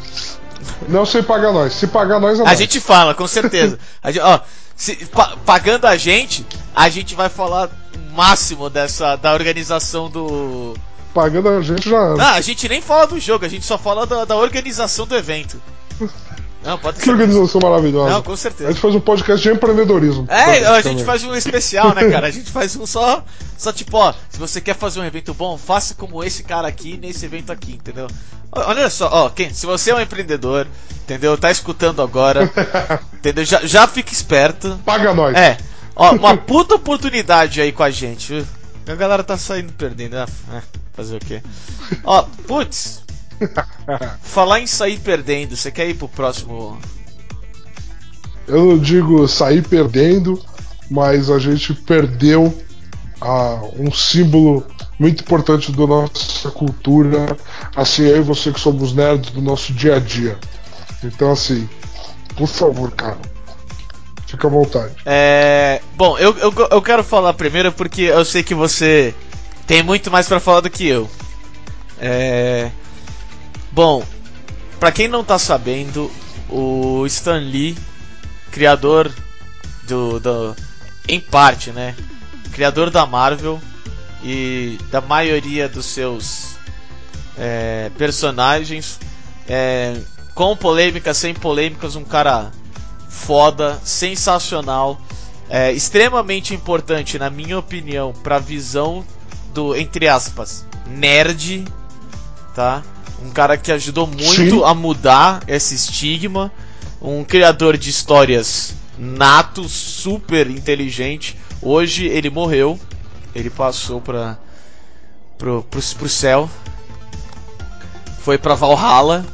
Speaker 2: Não sei pagar nós. Se pagar nós, é
Speaker 1: A
Speaker 2: nós.
Speaker 1: gente fala, com certeza. A gente, ó, se- pa- pagando a gente, a gente vai falar o máximo dessa da organização do.
Speaker 2: Pagando a gente já.
Speaker 1: Não, a gente nem fala do jogo, a gente só fala da, da organização do evento. Não, pode
Speaker 2: Que
Speaker 1: ser.
Speaker 2: organização maravilhosa.
Speaker 1: Não, com
Speaker 2: A
Speaker 1: certeza.
Speaker 2: gente faz um podcast de empreendedorismo.
Speaker 1: É, a gente faz um especial, né, cara? A gente faz um só. Só tipo, ó, se você quer fazer um evento bom, faça como esse cara aqui nesse evento aqui, entendeu? Olha só, ó, quem, se você é um empreendedor, entendeu? Tá escutando agora, entendeu? Já, já fica esperto.
Speaker 2: Paga nós.
Speaker 1: É, ó, uma puta oportunidade aí com a gente. viu? A galera tá saindo perdendo, né? É, fazer o quê? Ó, putz, falar em sair perdendo, você quer ir pro próximo.
Speaker 2: Eu não digo sair perdendo, mas a gente perdeu ah, um símbolo muito importante da nossa cultura. Assim, eu e você que somos nerds do nosso dia a dia. Então, assim, por favor, cara, fica à vontade.
Speaker 1: É. Bom, eu, eu, eu quero falar primeiro porque eu sei que você tem muito mais pra falar do que eu. É. Bom, pra quem não tá sabendo, o Stan Lee, criador do, do. Em parte, né? Criador da Marvel e da maioria dos seus é, personagens, é, com polêmicas, sem polêmicas, um cara foda, sensacional, é, extremamente importante, na minha opinião, pra visão do, entre aspas, nerd, tá? Um cara que ajudou muito
Speaker 2: Sim.
Speaker 1: a mudar esse estigma, um criador de histórias nato, super inteligente. Hoje ele morreu, ele passou pra, pro, pro, pro céu, foi pra Valhalla,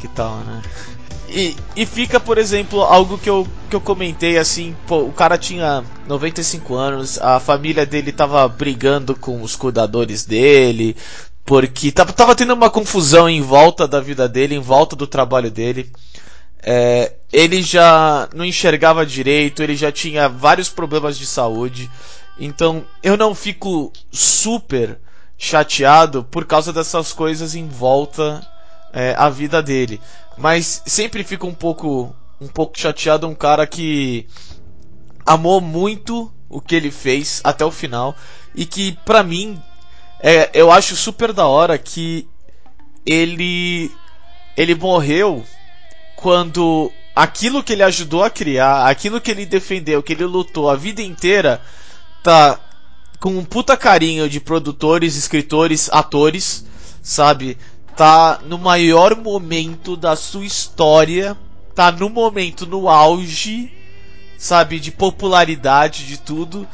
Speaker 1: que tal, né? E, e fica, por exemplo, algo que eu, que eu comentei assim, pô, o cara tinha 95 anos, a família dele tava brigando com os cuidadores dele, porque tava, tava tendo uma confusão em volta da vida dele, em volta do trabalho dele. É, ele já não enxergava direito, ele já tinha vários problemas de saúde. Então eu não fico super chateado por causa dessas coisas em volta é, a vida dele. Mas sempre fico um pouco um pouco chateado um cara que amou muito o que ele fez até o final e que pra mim é, eu acho super da hora que ele ele morreu quando aquilo que ele ajudou a criar, aquilo que ele defendeu, que ele lutou a vida inteira, tá com um puta carinho de produtores, escritores, atores, sabe? Tá no maior momento da sua história, tá no momento no auge, sabe, de popularidade de tudo.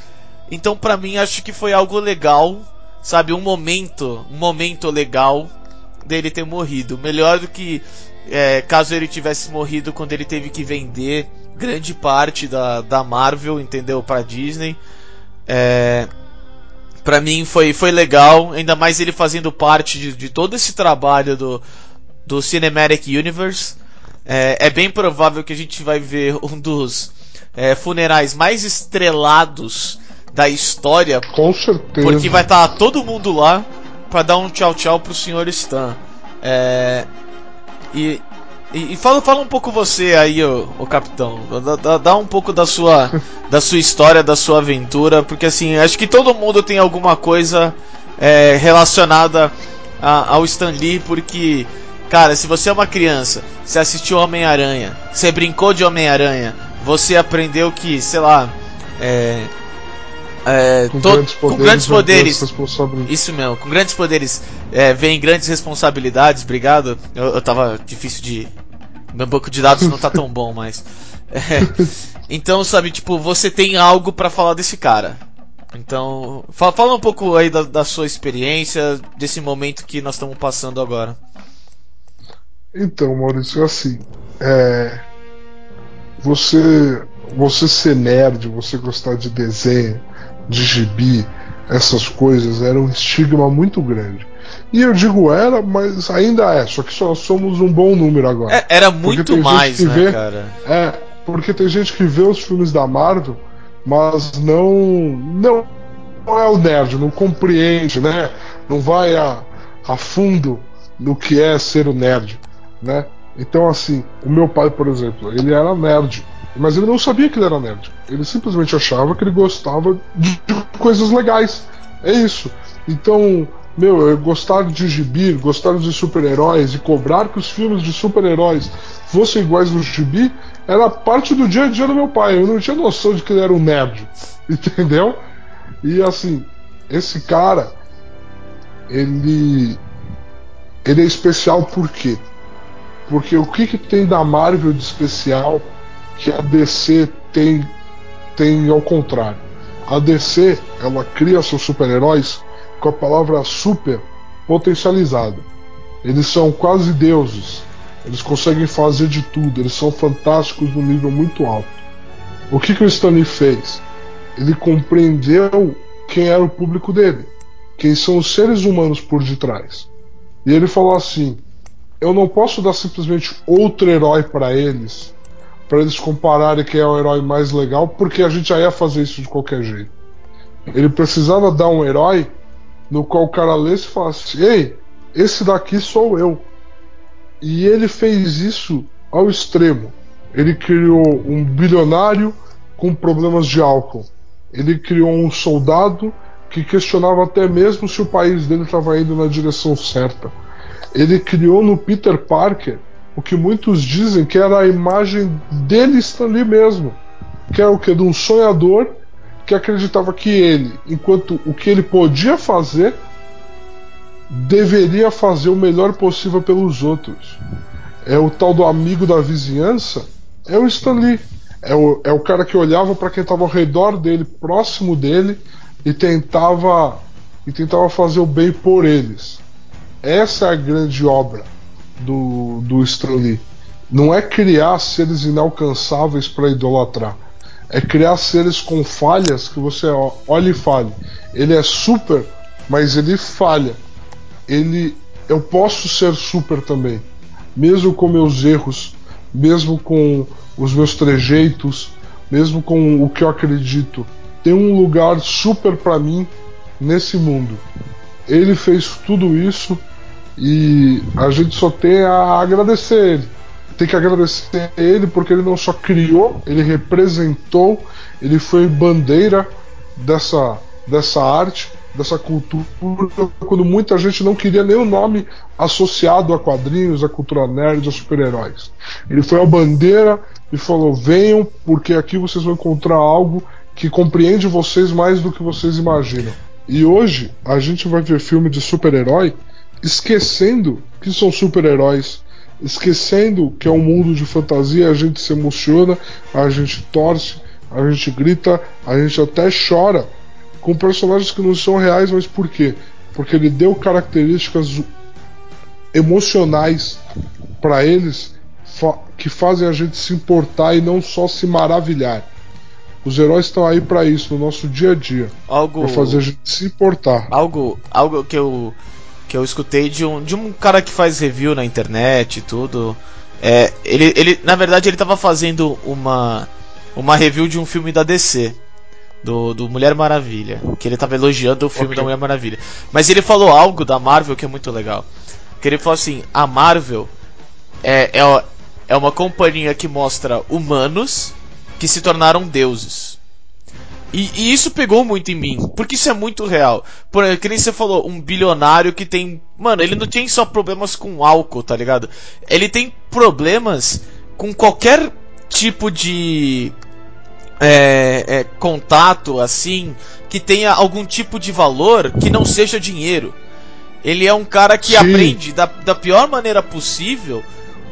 Speaker 1: Então, pra mim, acho que foi algo legal, sabe, um momento, um momento legal dele ter morrido. Melhor do que é, caso ele tivesse morrido quando ele teve que vender grande parte da, da Marvel, entendeu, pra Disney. É, pra mim foi, foi legal, ainda mais ele fazendo parte de, de todo esse trabalho do, do Cinematic Universe. É, é bem provável que a gente vai ver um dos é, funerais mais estrelados da história,
Speaker 2: Com certeza.
Speaker 1: porque vai estar todo mundo lá pra dar um tchau tchau pro Sr. Stan. É, e E, e fala, fala um pouco você aí, o, o capitão. Dá, dá, dá, um pouco da sua, da sua história, da sua aventura, porque assim, acho que todo mundo tem alguma coisa é, relacionada a, ao Stan Lee, porque, cara, se você é uma criança, você assistiu Homem-Aranha, você brincou de Homem-Aranha, você aprendeu que, sei lá, é,
Speaker 2: é, com, grandes poderes,
Speaker 1: com, grandes poderes, Isso mesmo, com grandes poderes é, vem grandes responsabilidades, obrigado. Eu, eu tava difícil de. Meu banco de dados não tá tão bom, mas. É, então, sabe, tipo, você tem algo para falar desse cara. Então, fala, fala um pouco aí da, da, sua experiência, desse momento que nós estamos passando agora.
Speaker 2: Então, Maurício, assim. É, você, você ser nerd, você gostar de desenho, de gibi, essas coisas, era um estigma muito grande. E eu digo era, mas ainda é, só que só somos um bom número agora.
Speaker 1: É, era muito mais, né, vê, cara?
Speaker 2: É, porque tem gente que vê os filmes da Marvel, mas não não, não é o nerd, não compreende, né? Não vai a, a fundo no que é ser o nerd, né? Então assim, o meu pai, por exemplo, ele era nerd. Mas ele não sabia que ele era nerd. Ele simplesmente achava que ele gostava de coisas legais. É isso. Então, meu, gostar de gibi, gostar de super-heróis e cobrar que os filmes de super-heróis fossem iguais no gibi era parte do dia a dia do meu pai. Eu não tinha noção de que ele era um nerd. Entendeu? E assim, esse cara, ele. Ele é especial por quê? Porque o que, que tem da Marvel de especial que a DC tem, tem ao contrário. A DC ela cria seus super-heróis com a palavra super potencializada. Eles são quase deuses. Eles conseguem fazer de tudo. Eles são fantásticos num nível muito alto. O que, que o Stanley fez? Ele compreendeu quem era o público dele, quem são os seres humanos por detrás. E ele falou assim: eu não posso dar simplesmente outro herói para eles para eles compararem quem é o herói mais legal, porque a gente já ia fazer isso de qualquer jeito. Ele precisava dar um herói no qual o cara lesse e falasse: Ei, esse daqui sou eu. E ele fez isso ao extremo. Ele criou um bilionário com problemas de álcool. Ele criou um soldado que questionava até mesmo se o país dele estava indo na direção certa. Ele criou no Peter Parker o que muitos dizem que era a imagem dele ali mesmo, que é o que de um sonhador que acreditava que ele, enquanto o que ele podia fazer, deveria fazer o melhor possível pelos outros. É o tal do amigo da vizinhança, é o Stanley. É o, é o cara que olhava para quem estava ao redor dele, próximo dele, e tentava e tentava fazer o bem por eles. Essa é a grande obra do, do Stan Não é criar seres inalcançáveis para idolatrar. É criar seres com falhas que você olha e fale. Ele é super, mas ele falha. Ele, eu posso ser super também, mesmo com meus erros, mesmo com os meus trejeitos, mesmo com o que eu acredito. Tem um lugar super para mim nesse mundo. Ele fez tudo isso e a gente só tem a agradecer ele. Tem que agradecer ele porque ele não só criou, ele representou, ele foi bandeira dessa, dessa arte, dessa cultura, quando muita gente não queria nem o nome associado a quadrinhos, a cultura nerd, a super-heróis. Ele foi a bandeira e falou: venham, porque aqui vocês vão encontrar algo que compreende vocês mais do que vocês imaginam. E hoje a gente vai ver filme de super-herói esquecendo que são super-heróis, esquecendo que é um mundo de fantasia, a gente se emociona, a gente torce, a gente grita, a gente até chora com personagens que não são reais, mas por quê? Porque ele deu características emocionais para eles que fazem a gente se importar e não só se maravilhar. Os heróis estão aí para isso no nosso dia a dia,
Speaker 1: algo
Speaker 2: para fazer a gente se importar.
Speaker 1: Algo, algo que eu que eu escutei de um, de um cara que faz review na internet e tudo. É, ele, ele, na verdade, ele estava fazendo uma, uma review de um filme da DC, do, do Mulher Maravilha, que ele estava elogiando o filme okay. da Mulher Maravilha. Mas ele falou algo da Marvel que é muito legal. Que ele falou assim: a Marvel é, é, é uma companhia que mostra humanos que se tornaram deuses. E, e, isso pegou muito em mim, porque isso é muito real. Por que nem você falou, um bilionário que tem. Mano, ele não tem só problemas com álcool, tá ligado? Ele tem problemas com qualquer tipo de. É, é, contato, assim, que tenha algum tipo de valor que não seja dinheiro. Ele é um cara que Sim. aprende da, da pior maneira possível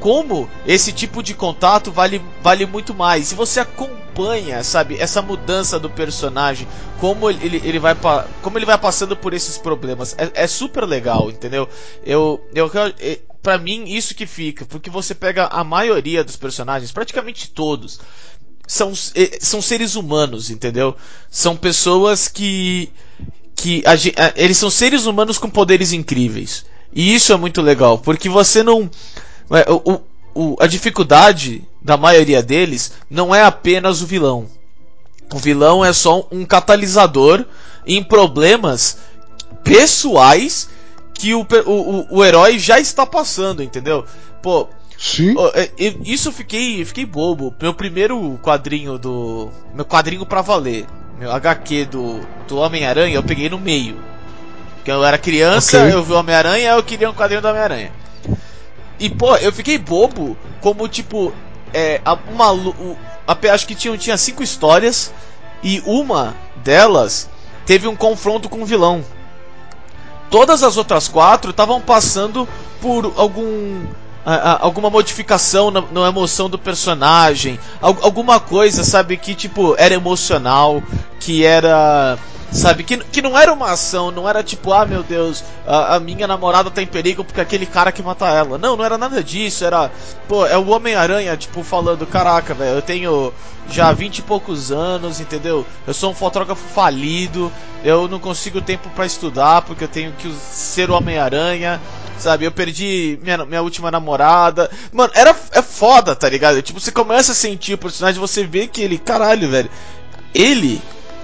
Speaker 1: como esse tipo de contato vale, vale muito mais. Se você acompanha, sabe, essa mudança do personagem, como ele, ele, vai, como ele vai passando por esses problemas, é, é super legal, entendeu? Eu, eu, eu para mim isso que fica, porque você pega a maioria dos personagens, praticamente todos, são, são seres humanos, entendeu? São pessoas que que eles são seres humanos com poderes incríveis. E isso é muito legal, porque você não é, o, o, a dificuldade da maioria deles não é apenas o vilão. O vilão é só um catalisador em problemas pessoais que o, o, o herói já está passando, entendeu? Pô,
Speaker 2: Sim.
Speaker 1: É, isso eu fiquei, fiquei bobo. Meu primeiro quadrinho do. Meu quadrinho pra valer. Meu HQ do, do Homem-Aranha eu peguei no meio. Porque eu era criança, okay. eu vi o Homem-Aranha eu queria um quadrinho do Homem-Aranha. E, pô, eu fiquei bobo como, tipo, é, uma. O, acho que tinha, tinha cinco histórias e uma delas teve um confronto com o vilão. Todas as outras quatro estavam passando por algum. alguma modificação na, na, emoção do personagem, alguma coisa, sabe, que tipo era emocional, que era Sabe? Que, que não era uma ação, não era tipo, ah meu Deus, a, a, minha namorada tá em perigo porque aquele cara que mata ela. Não, não era nada disso, era. Pô, é o Homem-Aranha, tipo, falando, caraca, velho, eu tenho já vinte e poucos anos, entendeu? Eu sou um fotógrafo falido, eu não consigo tempo para estudar porque eu tenho que ser o Homem-Aranha sabe? Eu perdi minha, minha última namorada. Mano, era é foda, tá ligado? Tipo, você começa a sentir o personagem, você vê que ele, caralho, velho. Ele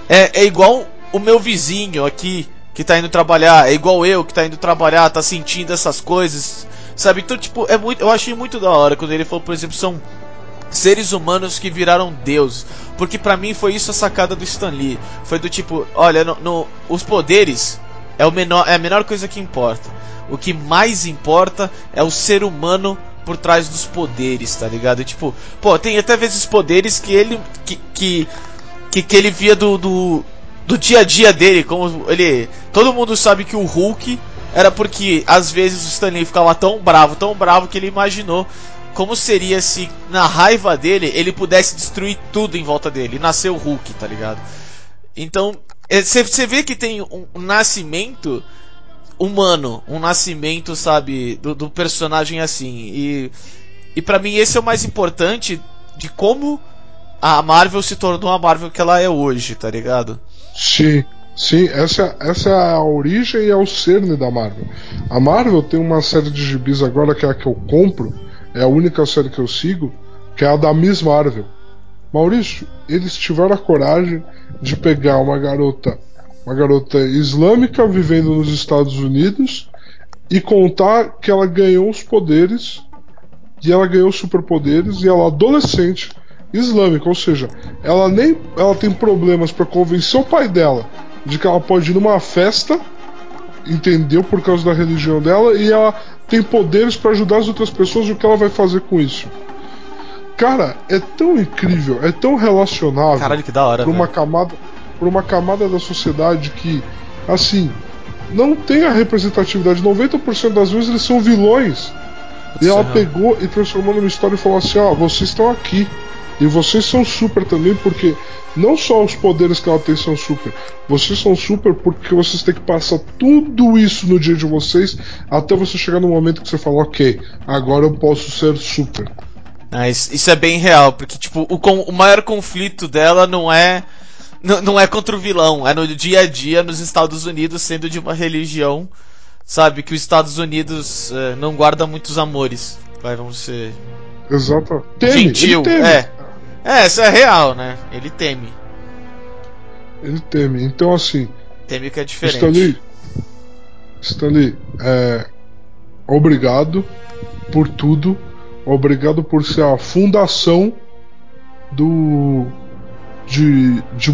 Speaker 1: é, é igual o meu vizinho aqui que tá indo trabalhar, é igual eu que tá indo trabalhar, tá sentindo essas coisas, sabe? Então, tipo, é muito, eu achei muito da hora quando ele falou, por exemplo, são seres humanos que viraram deuses, porque para mim foi isso a sacada do Stan Lee, foi do tipo, olha, no, no, os poderes é o menor, é a menor coisa que importa. O que mais importa é o ser humano por trás dos poderes, tá ligado? Tipo, pô, tem até vezes poderes que ele que que, que, que ele via do, do do dia a dia dele, como ele. Todo mundo sabe que o Hulk era porque às vezes o Stanley ficava tão bravo, tão bravo que ele imaginou como seria se na raiva dele ele pudesse destruir tudo em volta dele. Nasceu o Hulk, tá ligado? Então, você é, vê que tem um, um, nascimento humano, um nascimento, sabe, do, do personagem assim. E, e para mim esse é o mais importante de como a Marvel se tornou a Marvel que ela é hoje, tá ligado?
Speaker 2: Sim, sim, essa, essa é a origem e é o cerne da Marvel. A Marvel tem uma série de gibis agora que é a que eu compro, é a única série que eu sigo, que é a da Miss Marvel. Maurício, eles tiveram a coragem de pegar uma garota, uma garota islâmica vivendo nos Estados Unidos e contar que ela ganhou os poderes e ela ganhou superpoderes e ela adolescente islâmica, ou seja, ela nem ela tem problemas para convencer o pai dela de que ela pode ir numa festa, entendeu, por causa da religião dela, e ela tem poderes para ajudar as outras pessoas, o que ela vai fazer com isso? Cara, é tão incrível, é tão relacionável
Speaker 1: Caralho, que da hora,
Speaker 2: pra uma camada, pra uma camada da sociedade que, assim, não tem a representatividade. 90% das vezes eles são vilões. E ela pegou e transformou numa história e falou assim: ó, oh, vocês estão aqui. E vocês são super também porque não só os poderes que ela tem são super, vocês são super porque vocês têm que passar tudo isso no dia de vocês até você chegar no momento que você fala, ok, agora eu posso ser super.
Speaker 1: Ah, isso, é bem real, porque tipo, o, o maior conflito dela não é. Não, é contra o vilão, é no dia a dia nos Estados Unidos, sendo de uma religião, sabe, que os Estados Unidos uh, não guarda muitos amores. Vai, vamos ser.
Speaker 2: Exato.
Speaker 1: Teme, Gentil, é. É, essa é real, né? Ele teme.
Speaker 2: Ele teme. Então, assim.
Speaker 1: Teme que é diferente.
Speaker 2: Stanley, Stanley é, obrigado por tudo. Obrigado por ser a fundação do. de. de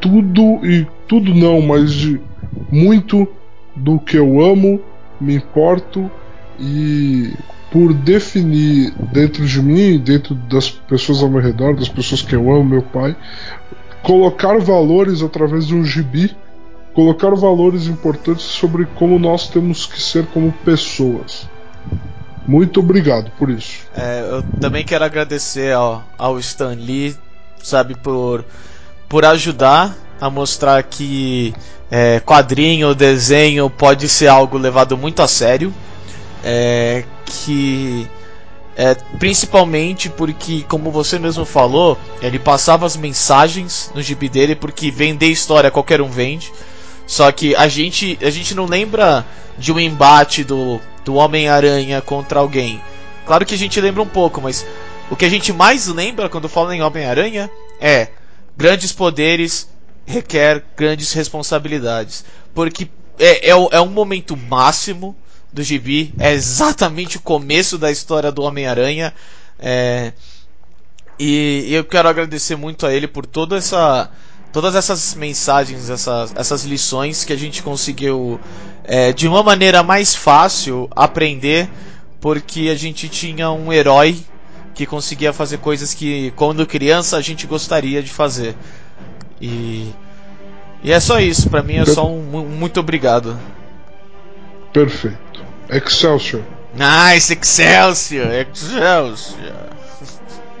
Speaker 2: tudo e tudo não, mas de muito do que eu amo, me importo e por definir dentro de mim, dentro das pessoas ao meu redor, das pessoas que eu amo, meu pai, colocar valores através de um gibi, colocar valores importantes sobre como nós temos que ser como pessoas. Muito obrigado por isso.
Speaker 1: É, eu também quero agradecer ao, ao Stan Lee, sabe, por, por ajudar a mostrar que é, quadrinho, desenho pode ser algo levado muito a sério. É, que é, principalmente porque, como você mesmo falou, ele passava as mensagens no gibi dele, porque vender história qualquer um vende. Só que a gente, a gente não lembra de um embate do, do Homem-Aranha contra alguém. Claro que a gente lembra um pouco, mas o que a gente mais lembra quando fala em Homem-Aranha é grandes poderes requer grandes responsabilidades. Porque é, é, é um momento máximo do gibi, é exatamente o começo da história do Homem-Aranha. É, e, e, eu quero agradecer muito a ele por toda essa, todas essas mensagens, essas, essas lições que a gente conseguiu é, de uma maneira mais fácil aprender, porque a gente tinha um herói que conseguia fazer coisas que, quando criança, a gente gostaria de fazer. E, e é só isso, para mim é só um, um muito obrigado.
Speaker 2: Perfeito. Excelsior.
Speaker 1: Nice, Excelsior, Excelsior.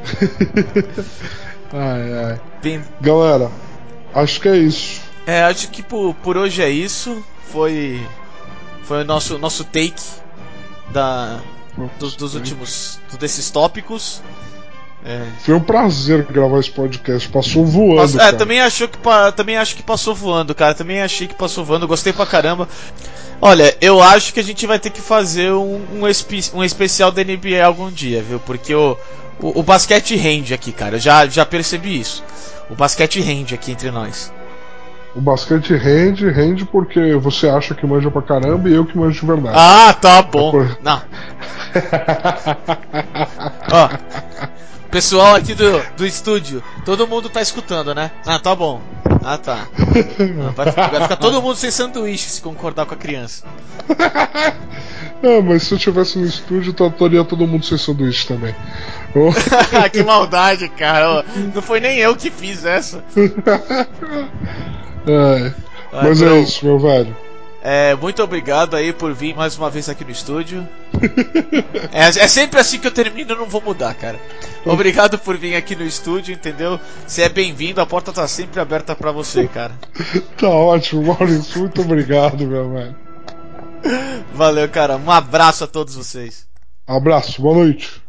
Speaker 2: ai, ai. Bem... Galera, acho que é isso.
Speaker 1: É, acho que por, por hoje é isso. Foi foi o nosso nosso take da dos, dos últimos desses tópicos.
Speaker 2: É. Foi um prazer gravar esse podcast. Passou voando. Passou,
Speaker 1: é, também achou que também acho que passou voando, cara. Também achei que passou voando. Gostei pra caramba. Olha, eu acho que a gente vai ter que fazer um, um, espe um especial da NBA algum dia, viu? Porque o, o, o, basquete rende aqui, cara. Eu já, já percebi isso. O basquete rende aqui entre nós.
Speaker 2: O basquete rende, rende porque você acha que manja pra caramba e eu que manjo de verdade.
Speaker 1: Ah, tá bom. Não. Ó, pessoal aqui do, do estúdio, todo mundo tá escutando, né? Ah, tá bom. Ah, tá. vai, vai, ficar todo mundo sem sanduíche se concordar com a criança.
Speaker 2: Ah, mas se eu tivesse no estúdio, estaria todo mundo sem sanduíche também.
Speaker 1: que maldade, cara. Não foi nem eu que fiz essa.
Speaker 2: É. Mas é isso, meu velho.
Speaker 1: É, muito obrigado aí por vir mais uma vez aqui no estúdio. É, é, sempre assim que eu termino, eu não vou mudar, cara. Obrigado por vir aqui no estúdio, entendeu? Você é bem-vindo, a porta tá sempre aberta para você, cara.
Speaker 2: tá ótimo, Maurício. Muito obrigado, meu velho.
Speaker 1: Valeu, cara. Um abraço a todos vocês.
Speaker 2: Abraço, boa noite.